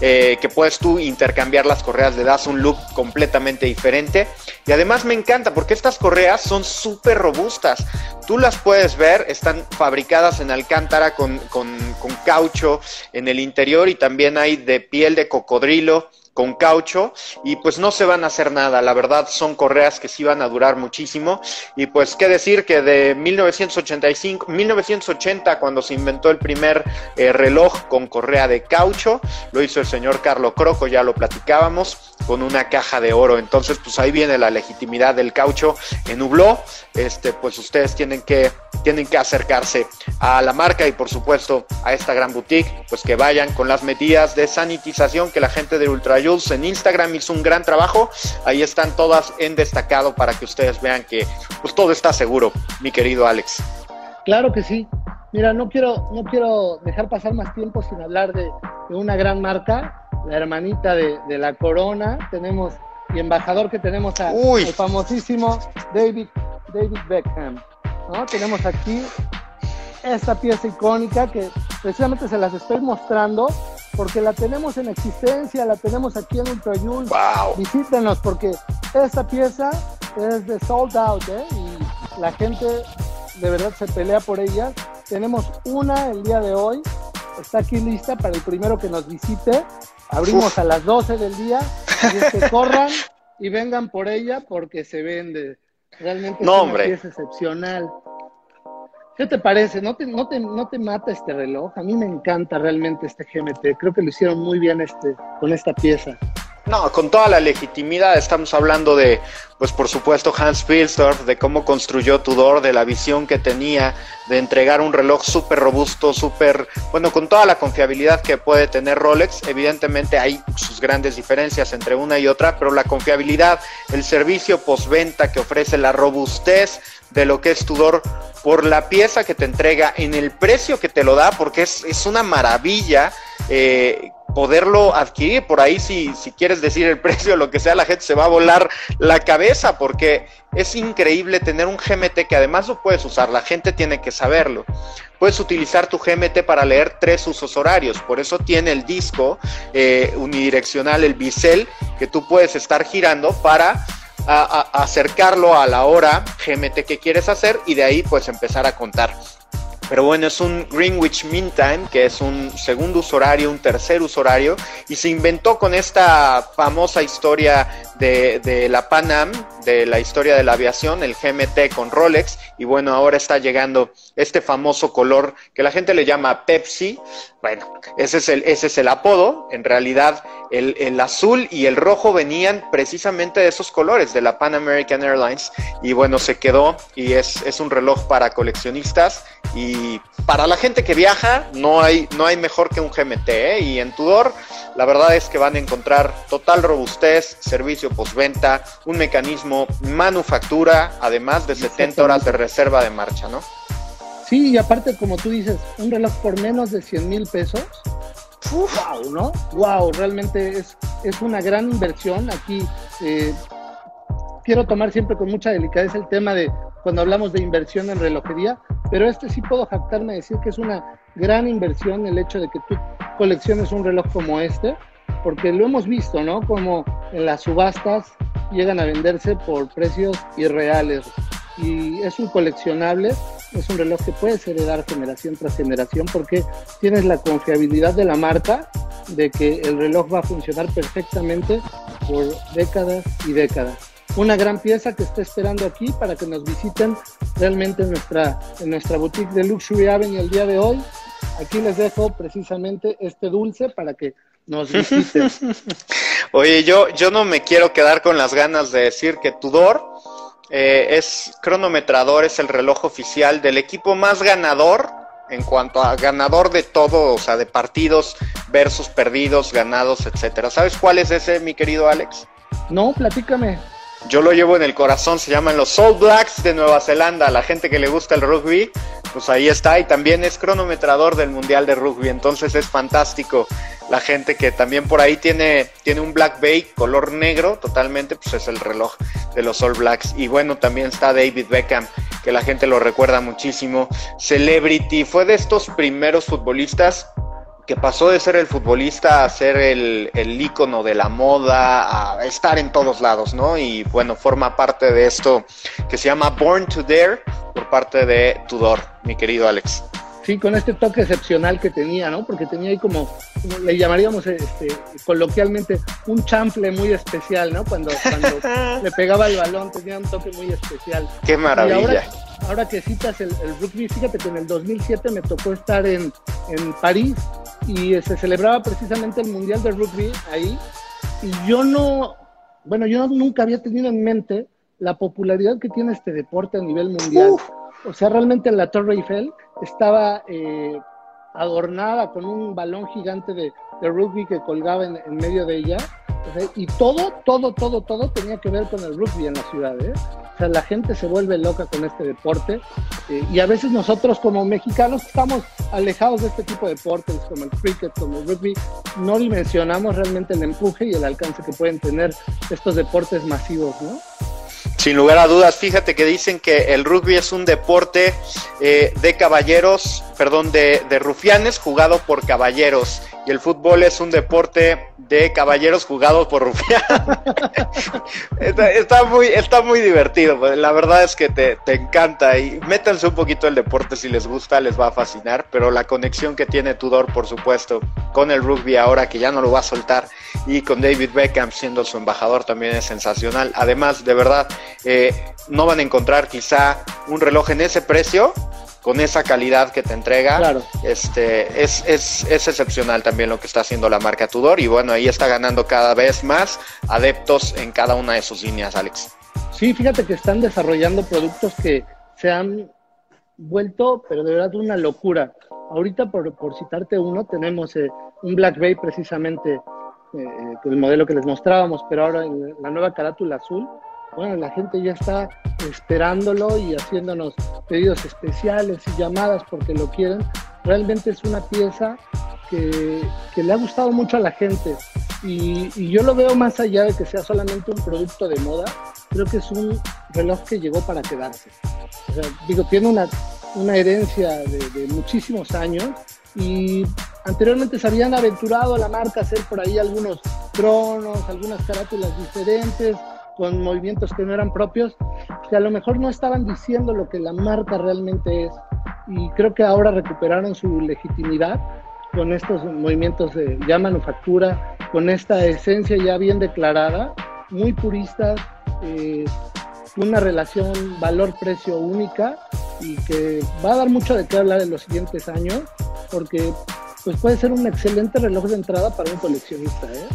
eh, que puedes tú intercambiar las correas, le das un look completamente diferente. Y además me encanta porque estas correas son súper robustas. Tú las puedes ver, están fabricadas en alcántara con, con, con caucho en el interior y también hay de piel de cocodrilo con caucho y pues no se van a hacer nada, la verdad son correas que sí van a durar muchísimo. Y pues qué decir que de 1985, 1980 cuando se inventó el primer eh, reloj con correa de caucho, lo hizo el señor Carlo Croco, ya lo platicábamos, con una caja de oro, entonces pues ahí viene la legitimidad del caucho en Hublot, este pues ustedes tienen que tienen que acercarse a la marca y por supuesto a esta gran boutique, pues que vayan con las medidas de sanitización que la gente de Ultra Jules en Instagram hizo un gran trabajo. Ahí están todas en destacado para que ustedes vean que pues todo está seguro, mi querido Alex. Claro que sí. Mira, no quiero, no quiero dejar pasar más tiempo sin hablar de, de una gran marca, la hermanita de, de, la corona. Tenemos y embajador que tenemos a, al famosísimo David, David Beckham. ¿no? Tenemos aquí esta pieza icónica que precisamente se las estoy mostrando porque la tenemos en existencia, la tenemos aquí en Ultra Jules. Wow. Visítenos porque esta pieza es de sold out ¿eh? y la gente de verdad se pelea por ella. Tenemos una el día de hoy, está aquí lista para el primero que nos visite. Abrimos Uf. a las 12 del día, y que corran y vengan por ella porque se vende. Realmente no, es una hombre. pieza excepcional. ¿Qué te parece? ¿No te, no, te, ¿No te mata este reloj? A mí me encanta realmente este GMT. Creo que lo hicieron muy bien este, con esta pieza. No, con toda la legitimidad estamos hablando de, pues por supuesto, Hans Pilsdorf, de cómo construyó Tudor, de la visión que tenía de entregar un reloj súper robusto, súper, bueno, con toda la confiabilidad que puede tener Rolex. Evidentemente hay sus grandes diferencias entre una y otra, pero la confiabilidad, el servicio postventa que ofrece, la robustez de lo que es Tudor por la pieza que te entrega, en el precio que te lo da, porque es, es una maravilla. Eh, poderlo adquirir. Por ahí, si, si quieres decir el precio lo que sea, la gente se va a volar la cabeza porque es increíble tener un GMT que además lo puedes usar. La gente tiene que saberlo. Puedes utilizar tu GMT para leer tres usos horarios. Por eso tiene el disco eh, unidireccional, el bisel, que tú puedes estar girando para a, acercarlo a la hora GMT que quieres hacer y de ahí pues empezar a contar. Pero bueno, es un Greenwich Mean Time, que es un segundo uso horario, un tercer uso horario, y se inventó con esta famosa historia de, la Pan Am, de la historia de la aviación, el GMT con Rolex, y bueno, ahora está llegando este famoso color que la gente le llama Pepsi. Bueno, ese es el, apodo. En realidad, el, azul y el rojo venían precisamente de esos colores, de la Pan American Airlines, y bueno, se quedó y es un reloj para coleccionistas y para la gente que viaja no hay, no hay mejor que un GMT ¿eh? y en Tudor la verdad es que van a encontrar total robustez, servicio postventa, un mecanismo manufactura, además de 70 horas de reserva de marcha, ¿no? Sí, y aparte como tú dices, un reloj por menos de 100 mil pesos, wow, ¿no? Wow, realmente es, es una gran inversión. Aquí eh, quiero tomar siempre con mucha delicadeza el tema de cuando hablamos de inversión en relojería, pero este sí puedo jactarme de decir que es una gran inversión el hecho de que tú colecciones un reloj como este, porque lo hemos visto, ¿no? Como en las subastas llegan a venderse por precios irreales. Y es un coleccionable, es un reloj que puedes heredar generación tras generación porque tienes la confiabilidad de la marca de que el reloj va a funcionar perfectamente por décadas y décadas una gran pieza que está esperando aquí para que nos visiten realmente en nuestra, en nuestra boutique de Luxury Avenue el día de hoy. Aquí les dejo precisamente este dulce para que nos visite. Oye, yo, yo no me quiero quedar con las ganas de decir que Tudor eh, es cronometrador, es el reloj oficial del equipo más ganador en cuanto a ganador de todo, o sea, de partidos versus perdidos, ganados, etcétera. ¿Sabes cuál es ese, mi querido Alex? No, platícame. Yo lo llevo en el corazón, se llaman los All Blacks de Nueva Zelanda. La gente que le gusta el rugby, pues ahí está. Y también es cronometrador del Mundial de Rugby, entonces es fantástico. La gente que también por ahí tiene, tiene un Black Bay color negro totalmente, pues es el reloj de los All Blacks. Y bueno, también está David Beckham, que la gente lo recuerda muchísimo. Celebrity, fue de estos primeros futbolistas que pasó de ser el futbolista a ser el, el ícono de la moda, a estar en todos lados, ¿no? Y bueno, forma parte de esto que se llama Born to Dare por parte de Tudor, mi querido Alex. Sí, con este toque excepcional que tenía, ¿no? Porque tenía ahí como, le llamaríamos este, coloquialmente un chanfle muy especial, ¿no? Cuando, cuando le pegaba el balón tenía un toque muy especial. ¡Qué maravilla! Ahora, que citas el, el, rugby, fíjate que en el 2007 me tocó estar en, en París y se celebraba precisamente el Mundial de Rugby ahí. Y yo no, bueno, yo nunca había tenido en mente la popularidad que tiene este deporte a nivel mundial. O sea, realmente la Torre Eiffel estaba eh, adornada con un balón gigante de, de rugby que colgaba en, en medio de ella. Sea, y todo, todo, todo, todo tenía que ver con el rugby en la ciudad. ¿eh? O sea, la gente se vuelve loca con este deporte eh, y a veces nosotros como mexicanos estamos alejados de este tipo de deportes como el cricket, como el rugby, no dimensionamos realmente el empuje y el alcance que pueden tener estos deportes masivos, ¿no? Sin lugar a dudas, fíjate que dicen que el rugby es un deporte eh, de caballeros, perdón, de rufianes jugado por caballeros y el fútbol es un deporte de caballeros jugados por está, está, muy, está muy divertido, pues, la verdad es que te, te, encanta y métanse un poquito el deporte si les gusta, les va a fascinar, pero la conexión que tiene Tudor, por supuesto, con el rugby ahora que ya no lo va a soltar y con David Beckham siendo su embajador también es sensacional. Además, de verdad, eh, no van a encontrar quizá un reloj en ese precio con esa calidad que te entrega, claro. este, es, es, es, excepcional también lo que está haciendo la marca Tudor y bueno, ahí está ganando cada vez más adeptos en cada una de sus líneas, Alex. Sí, fíjate que están desarrollando productos que se han vuelto, pero de verdad una locura. Ahorita, por, por citarte uno, tenemos eh, un Black Bay precisamente, eh, el modelo que les mostrábamos, pero ahora en la nueva carátula azul, bueno, la gente ya está esperándolo y haciéndonos pedidos especiales y llamadas porque lo quieren. Realmente es una pieza que, que le ha gustado mucho a la gente y, y, yo lo veo más allá de que sea solamente un producto de moda, creo que es un reloj que llegó para quedarse. O sea, digo, tiene una, herencia de, de muchísimos años y anteriormente se habían aventurado a la marca a hacer por ahí algunos tronos, algunas carátulas diferentes, con movimientos que no eran propios, que a lo mejor no estaban diciendo lo que la marca realmente es. Y creo que ahora recuperaron su legitimidad con estos movimientos de ya manufactura, con esta esencia ya bien declarada, muy puristas, eh, una relación valor-precio única y que va a dar mucho de qué hablar en los siguientes años, porque pues puede ser un excelente reloj de entrada para un coleccionista. ¿eh?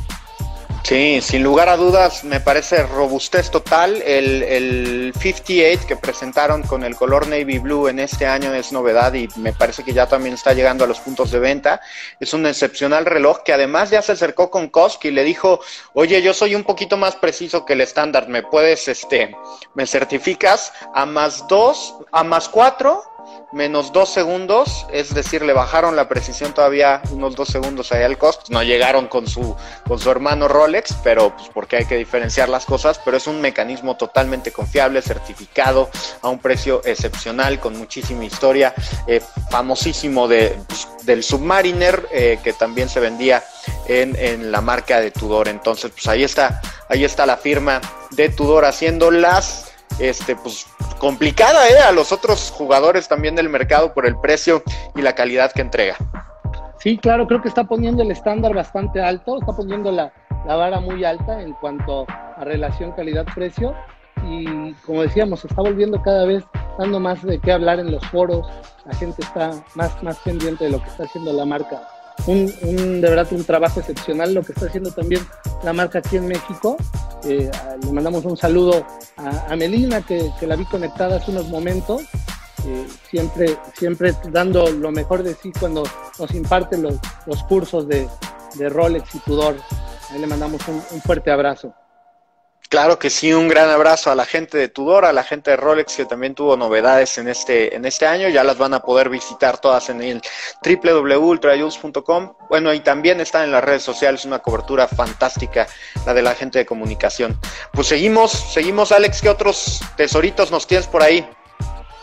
Sí, sin lugar a dudas, me parece robustez total. El, el, 58 que presentaron con el color navy blue en este año es novedad y me parece que ya también está llegando a los puntos de venta. Es un excepcional reloj que además ya se acercó con Koski y le dijo, oye, yo soy un poquito más preciso que el estándar, ¿me puedes, este, me certificas a más dos, a más cuatro? Menos dos segundos, es decir, le bajaron la precisión todavía unos dos segundos ahí al cost. No llegaron con su, con su hermano Rolex, pero pues porque hay que diferenciar las cosas, pero es un mecanismo totalmente confiable, certificado, a un precio excepcional, con muchísima historia, eh, famosísimo de, pues, del Submariner, eh, que también se vendía en, en la marca de Tudor. Entonces, pues ahí está, ahí está la firma de Tudor haciendo las este, pues complicada ¿eh? a los otros jugadores también del mercado por el precio y la calidad que entrega. Sí, claro, creo que está poniendo el estándar bastante alto, está poniendo la, la vara muy alta en cuanto a relación calidad-precio y como decíamos, está volviendo cada vez dando más de qué hablar en los foros, la gente está más, más pendiente de lo que está haciendo la marca un, de verdad un trabajo excepcional lo que está haciendo también la marca aquí en México. Eh, le mandamos un saludo a, Melina, que, la vi conectada hace unos momentos, eh, siempre, siempre dando lo mejor de sí cuando nos imparte los, los cursos de, de Rolex y Tudor. Ahí le mandamos un fuerte abrazo. Claro que sí, un gran abrazo a la gente de Tudor, a la gente de Rolex que también tuvo novedades en este, en este año, ya las van a poder visitar todas en el www.ultrajules.com. Bueno, y también están en las redes sociales, una cobertura fantástica, la de la gente de comunicación. Pues seguimos, seguimos Alex, ¿qué otros tesoritos nos tienes por ahí?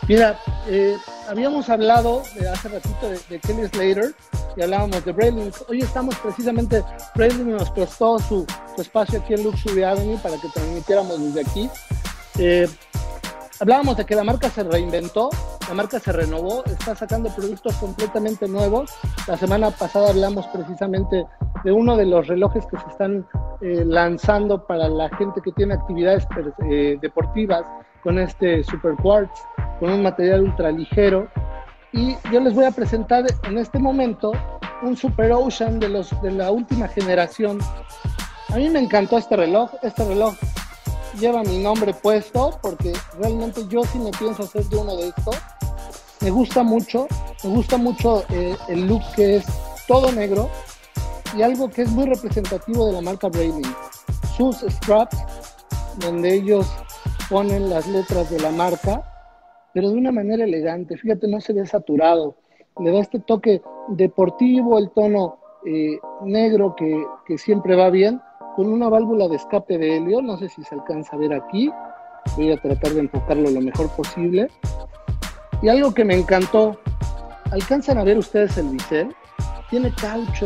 Mira, eh, habíamos hablado hace ratito de, Kelly Slater y hablábamos de Breitling. Hoy estamos precisamente, Breitling nos prestó su, espacio aquí en Luxury Avenue para que transmitiéramos desde aquí. Eh, hablábamos de que la marca se reinventó, la marca se renovó, está sacando productos completamente nuevos. La semana pasada hablamos precisamente de uno de los relojes que se están eh, lanzando para la gente que tiene actividades deportivas con este Super Quartz con un material ultra ligero. Y yo les voy a presentar en este momento un Super Ocean de, los, de la última generación. A mí me encantó este reloj. Este reloj lleva mi nombre puesto porque realmente yo sí me pienso hacer de uno de estos. Me gusta mucho, me gusta mucho eh, el look que es todo negro y algo que es muy representativo de la marca Breitling. Sus straps, donde ellos ponen las letras de la marca pero de una manera elegante. Fíjate, no se ve saturado. Le da este toque deportivo, el tono eh, negro que, siempre va bien, con una válvula de escape de helio. No sé si se alcanza a ver aquí. Voy a tratar de enfocarlo lo mejor posible. Y algo que me encantó, ¿alcanzan a ver ustedes el bisel? Tiene caucho.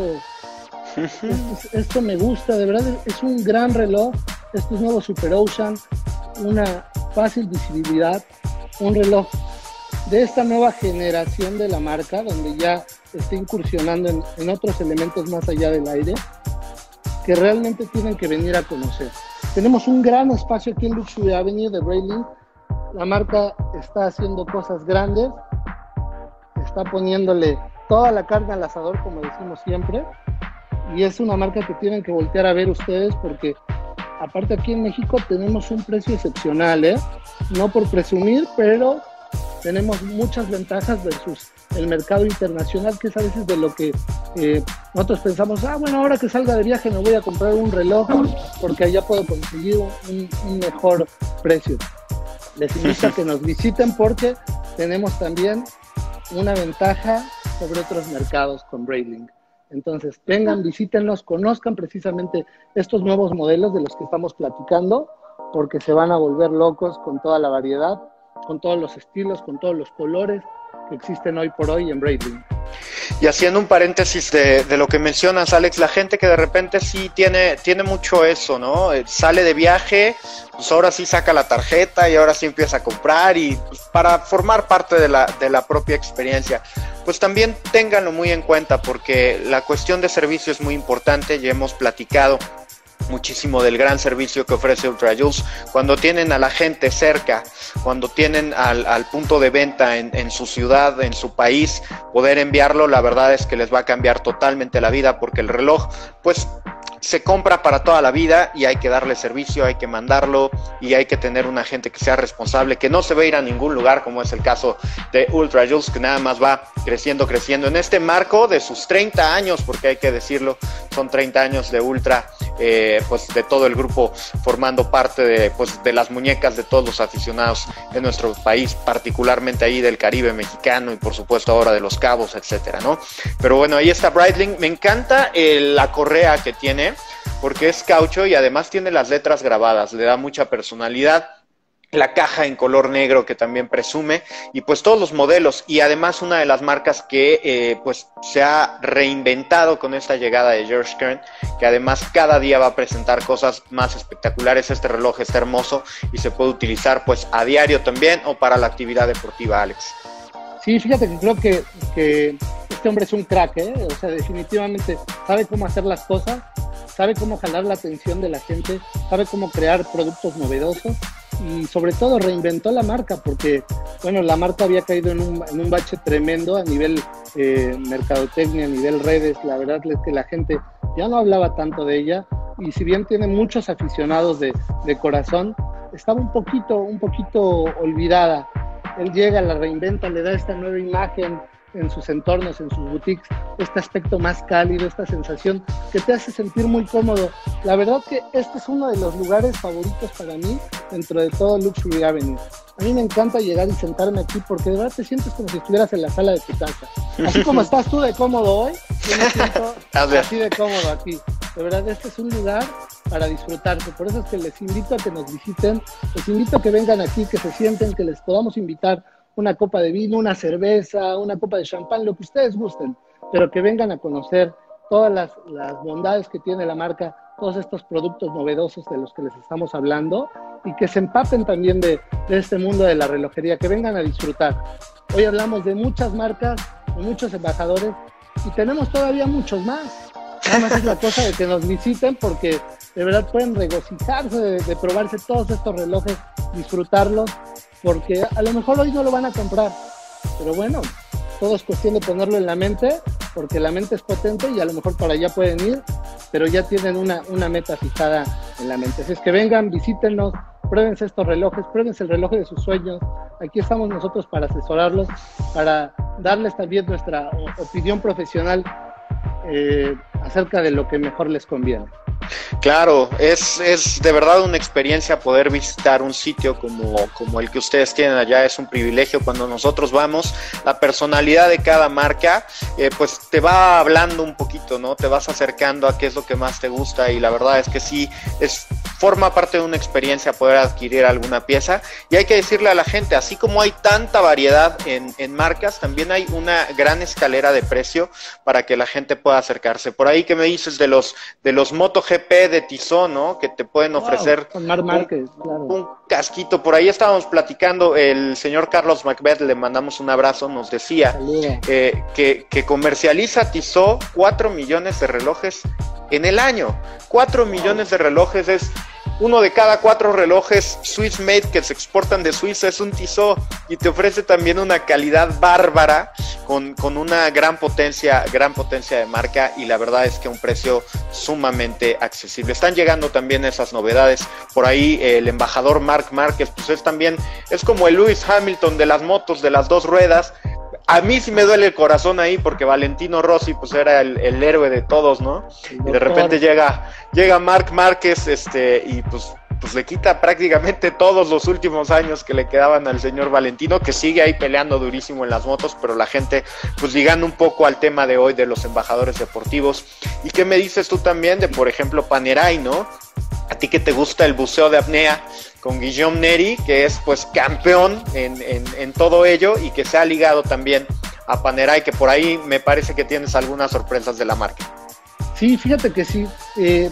esto, me gusta, de verdad es un gran reloj. Este es nuevo Super Ocean, una fácil visibilidad, un reloj de esta nueva generación de la marca, donde ya está incursionando en, otros elementos más allá del aire, que realmente tienen que venir a conocer. Tenemos un gran espacio aquí en Luxury Avenue de Breitling. La marca está haciendo cosas grandes, está poniéndole toda la carne al asador, como decimos siempre, y es una marca que tienen que voltear a ver ustedes porque aparte aquí en México tenemos un precio excepcional, ¿eh? No por presumir, pero tenemos muchas ventajas versus el mercado internacional, que es a veces de lo que eh, nosotros pensamos, ah, bueno, ahora que salga de viaje me voy a comprar un reloj porque allá puedo conseguir un, mejor precio. Les invito a que nos visiten porque tenemos también una ventaja sobre otros mercados con Breitling. Entonces, vengan, visítenlos, conozcan precisamente estos nuevos modelos de los que estamos platicando, porque se van a volver locos con toda la variedad, con todos los estilos, con todos los colores que existen hoy por hoy en Breitling. Y haciendo un paréntesis de, lo que mencionas, Alex, la gente que de repente sí tiene, tiene mucho eso, ¿no? Eh, sale de viaje, pues ahora sí saca la tarjeta y ahora sí empieza a comprar y pues, para formar parte de la, de la propia experiencia. Pues también ténganlo muy en cuenta porque la cuestión de servicio es muy importante, ya hemos platicado muchísimo del gran servicio que ofrece Ultra Juice. Cuando tienen a la gente cerca, cuando tienen al, al punto de venta en, en, su ciudad, en su país, poder enviarlo, la verdad es que les va a cambiar totalmente la vida porque el reloj, pues se compra para toda la vida y hay que darle servicio, hay que mandarlo y hay que tener una gente que sea responsable, que no se va ir a ningún lugar, como es el caso de Ultra Jules, que nada más va creciendo, creciendo en este marco de sus 30 años, porque hay que decirlo, son 30 años de Ultra, eh, pues de todo el grupo formando parte de, pues, de las muñecas de todos los aficionados de nuestro país, particularmente ahí del Caribe mexicano y por supuesto ahora de los Cabos, etcétera, ¿no? Pero bueno, ahí está Breitling, me encanta eh, la correa que tiene porque es caucho y además tiene las letras grabadas, le da mucha personalidad. La caja en color negro que también presume y pues todos los modelos y además una de las marcas que eh, pues se ha reinventado con esta llegada de George Kern que además cada día va a presentar cosas más espectaculares. Este reloj está hermoso y se puede utilizar pues a diario también o para la actividad deportiva Alex sí fíjate que creo que, este hombre es un crack ¿eh? o sea definitivamente sabe cómo hacer las cosas sabe cómo jalar la atención de la gente, sabe cómo crear productos novedosos y sobre todo reinventó la marca porque, bueno, la marca había caído en un, en un bache tremendo a nivel eh, mercadotecnia, a nivel redes. La verdad es que la gente ya no hablaba tanto de ella y si bien tiene muchos aficionados de, de corazón, estaba un poquito, un poquito olvidada. Él llega, la reinventa, le da esta nueva imagen, en sus entornos, en sus boutiques, este aspecto más cálido, esta sensación que te hace sentir muy cómodo. La verdad que este es uno de los lugares favoritos para mí dentro de todo Luxury Avenue. A mí me encanta llegar y sentarme aquí porque de verdad te sientes como si estuvieras en la sala de tu casa. Así como estás tú de cómodo hoy, yo me siento así de cómodo aquí. De verdad, este es un lugar para disfrutarse. Por eso es que les invito a que nos visiten, les invito a que vengan aquí, que se sienten, que les podamos invitar una copa de vino, una cerveza, una copa de champán, lo que ustedes gusten, pero que vengan a conocer todas las, bondades que tiene la marca, todos estos productos novedosos de los que les estamos hablando y que se empapen también de, este mundo de la relojería, que vengan a disfrutar. Hoy hablamos de muchas marcas, de muchos embajadores y tenemos todavía muchos más. Nada más es la cosa de que nos visiten porque de verdad pueden regocijarse de probarse todos estos relojes, disfrutarlos porque a lo mejor hoy no lo van a comprar, pero bueno, todo es cuestión de ponerlo en la mente, porque la mente es potente y a lo mejor para allá pueden ir, pero ya tienen una, una meta fijada en la mente. Así es que vengan, visítenos, pruébense estos relojes, pruébense el reloj de sus sueños. Aquí estamos nosotros para asesorarlos, para darles también nuestra opinión profesional eh, acerca de lo que mejor les conviene. Claro, es, es, de verdad una experiencia poder visitar un sitio como, como, el que ustedes tienen allá, es un privilegio cuando nosotros vamos, la personalidad de cada marca, eh, pues te va hablando un poquito, ¿no? Te vas acercando a qué es lo que más te gusta y la verdad es que sí, es, forma parte de una experiencia poder adquirir alguna pieza y hay que decirle a la gente, así como hay tanta variedad en, en marcas, también hay una gran escalera de precio para que la gente pueda acercarse. Por ahí que me dices de los, de los Moto GP de Tizón, ¿no? Que te pueden ofrecer un, casquito. Por ahí estábamos platicando, el señor Carlos Macbeth, le mandamos un abrazo, nos decía eh, que, que, comercializa Tizó 4 millones de relojes en el año. 4 millones de relojes es uno de cada cuatro relojes Swiss made que se exportan de Suiza es un Tissot y te ofrece también una calidad bárbara con, una gran potencia, gran potencia de marca y la verdad es que un precio sumamente accesible. Están llegando también esas novedades. Por ahí el embajador Mark Márquez, pues es también, es como el Lewis Hamilton de las motos de las dos ruedas a mí sí me duele el corazón ahí porque Valentino Rossi pues era el, héroe de todos, ¿no? Y de repente llega, llega Marc Márquez este, y pues, pues le quita prácticamente todos los últimos años que le quedaban al señor Valentino, que sigue ahí peleando durísimo en las motos, pero la gente pues llegando un poco al tema de hoy de los embajadores deportivos. ¿Y qué me dices tú también de, por ejemplo, Panerai, ¿no? A ti que te gusta el buceo de apnea, con Guillaume Neri, que es pues campeón en, en, todo ello y que se ha ligado también a Panerai, que por ahí me parece que tienes algunas sorpresas de la marca. Sí, fíjate que sí. Eh,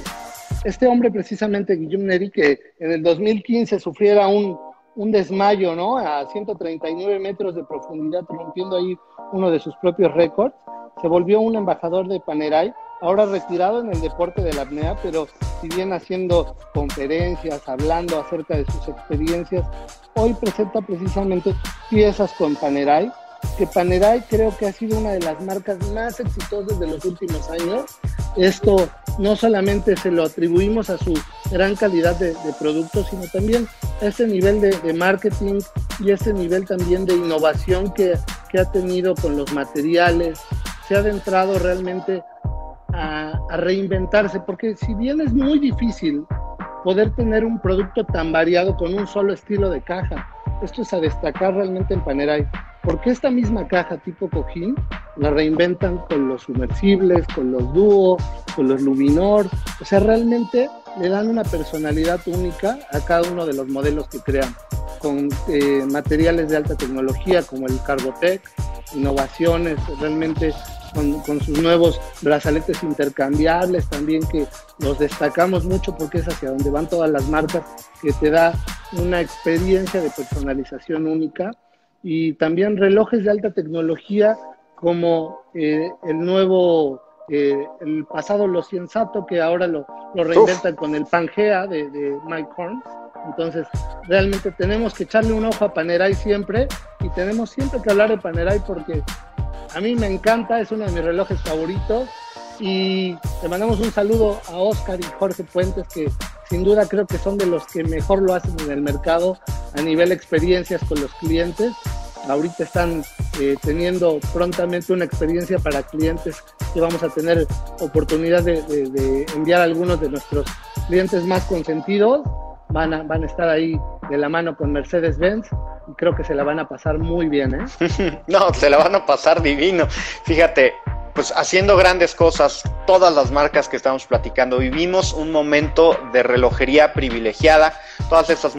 este hombre precisamente, Guillaume Neri, que en el 2015 sufriera un, un desmayo, ¿no? A 139 metros de profundidad, rompiendo ahí uno de sus propios récords, se volvió un embajador de Panerai ahora retirado en el deporte de la apnea, pero si bien haciendo conferencias, hablando acerca de sus experiencias, hoy presenta precisamente piezas con Panerai, que Panerai creo que ha sido una de las marcas más exitosas de los últimos años. Esto no solamente se lo atribuimos a su gran calidad de, productos, sino también a ese nivel de, marketing y ese nivel también de innovación que, que ha tenido con los materiales. Se ha adentrado realmente a, reinventarse, porque si bien es muy difícil poder tener un producto tan variado con un solo estilo de caja, esto es a destacar realmente en Panerai, porque esta misma caja tipo cojín la reinventan con los sumersibles, con los dúo, con los luminor, o sea, realmente le dan una personalidad única a cada uno de los modelos que crean, con eh, materiales de alta tecnología como el Carbotec, innovaciones realmente con, sus nuevos brazaletes intercambiables también que los destacamos mucho porque es hacia donde van todas las marcas que te da una experiencia de personalización única. Y también relojes de alta tecnología como eh, el nuevo eh, el pasado Lo Cienzato que ahora lo, lo reinventan con el Pangea de, de Mike Horn. Entonces, realmente tenemos que echarle un ojo a Panerai siempre y tenemos siempre que hablar de Panerai porque a mí me encanta, es uno de mis relojes favoritos y le mandamos un saludo a Oscar y Jorge Puentes que sin duda creo que son de los que mejor lo hacen en el mercado a nivel experiencias con los clientes. Ahorita están eh, teniendo prontamente una experiencia para clientes que vamos a tener oportunidad de, de enviar a algunos de nuestros clientes más consentidos. Van a, van a estar ahí de la mano con Mercedes-Benz y creo que se la van a pasar muy bien. ¿eh? no, se la van a pasar divino. Fíjate, pues haciendo grandes cosas, todas las marcas que estamos platicando. Vivimos un momento de relojería privilegiada. Todas estas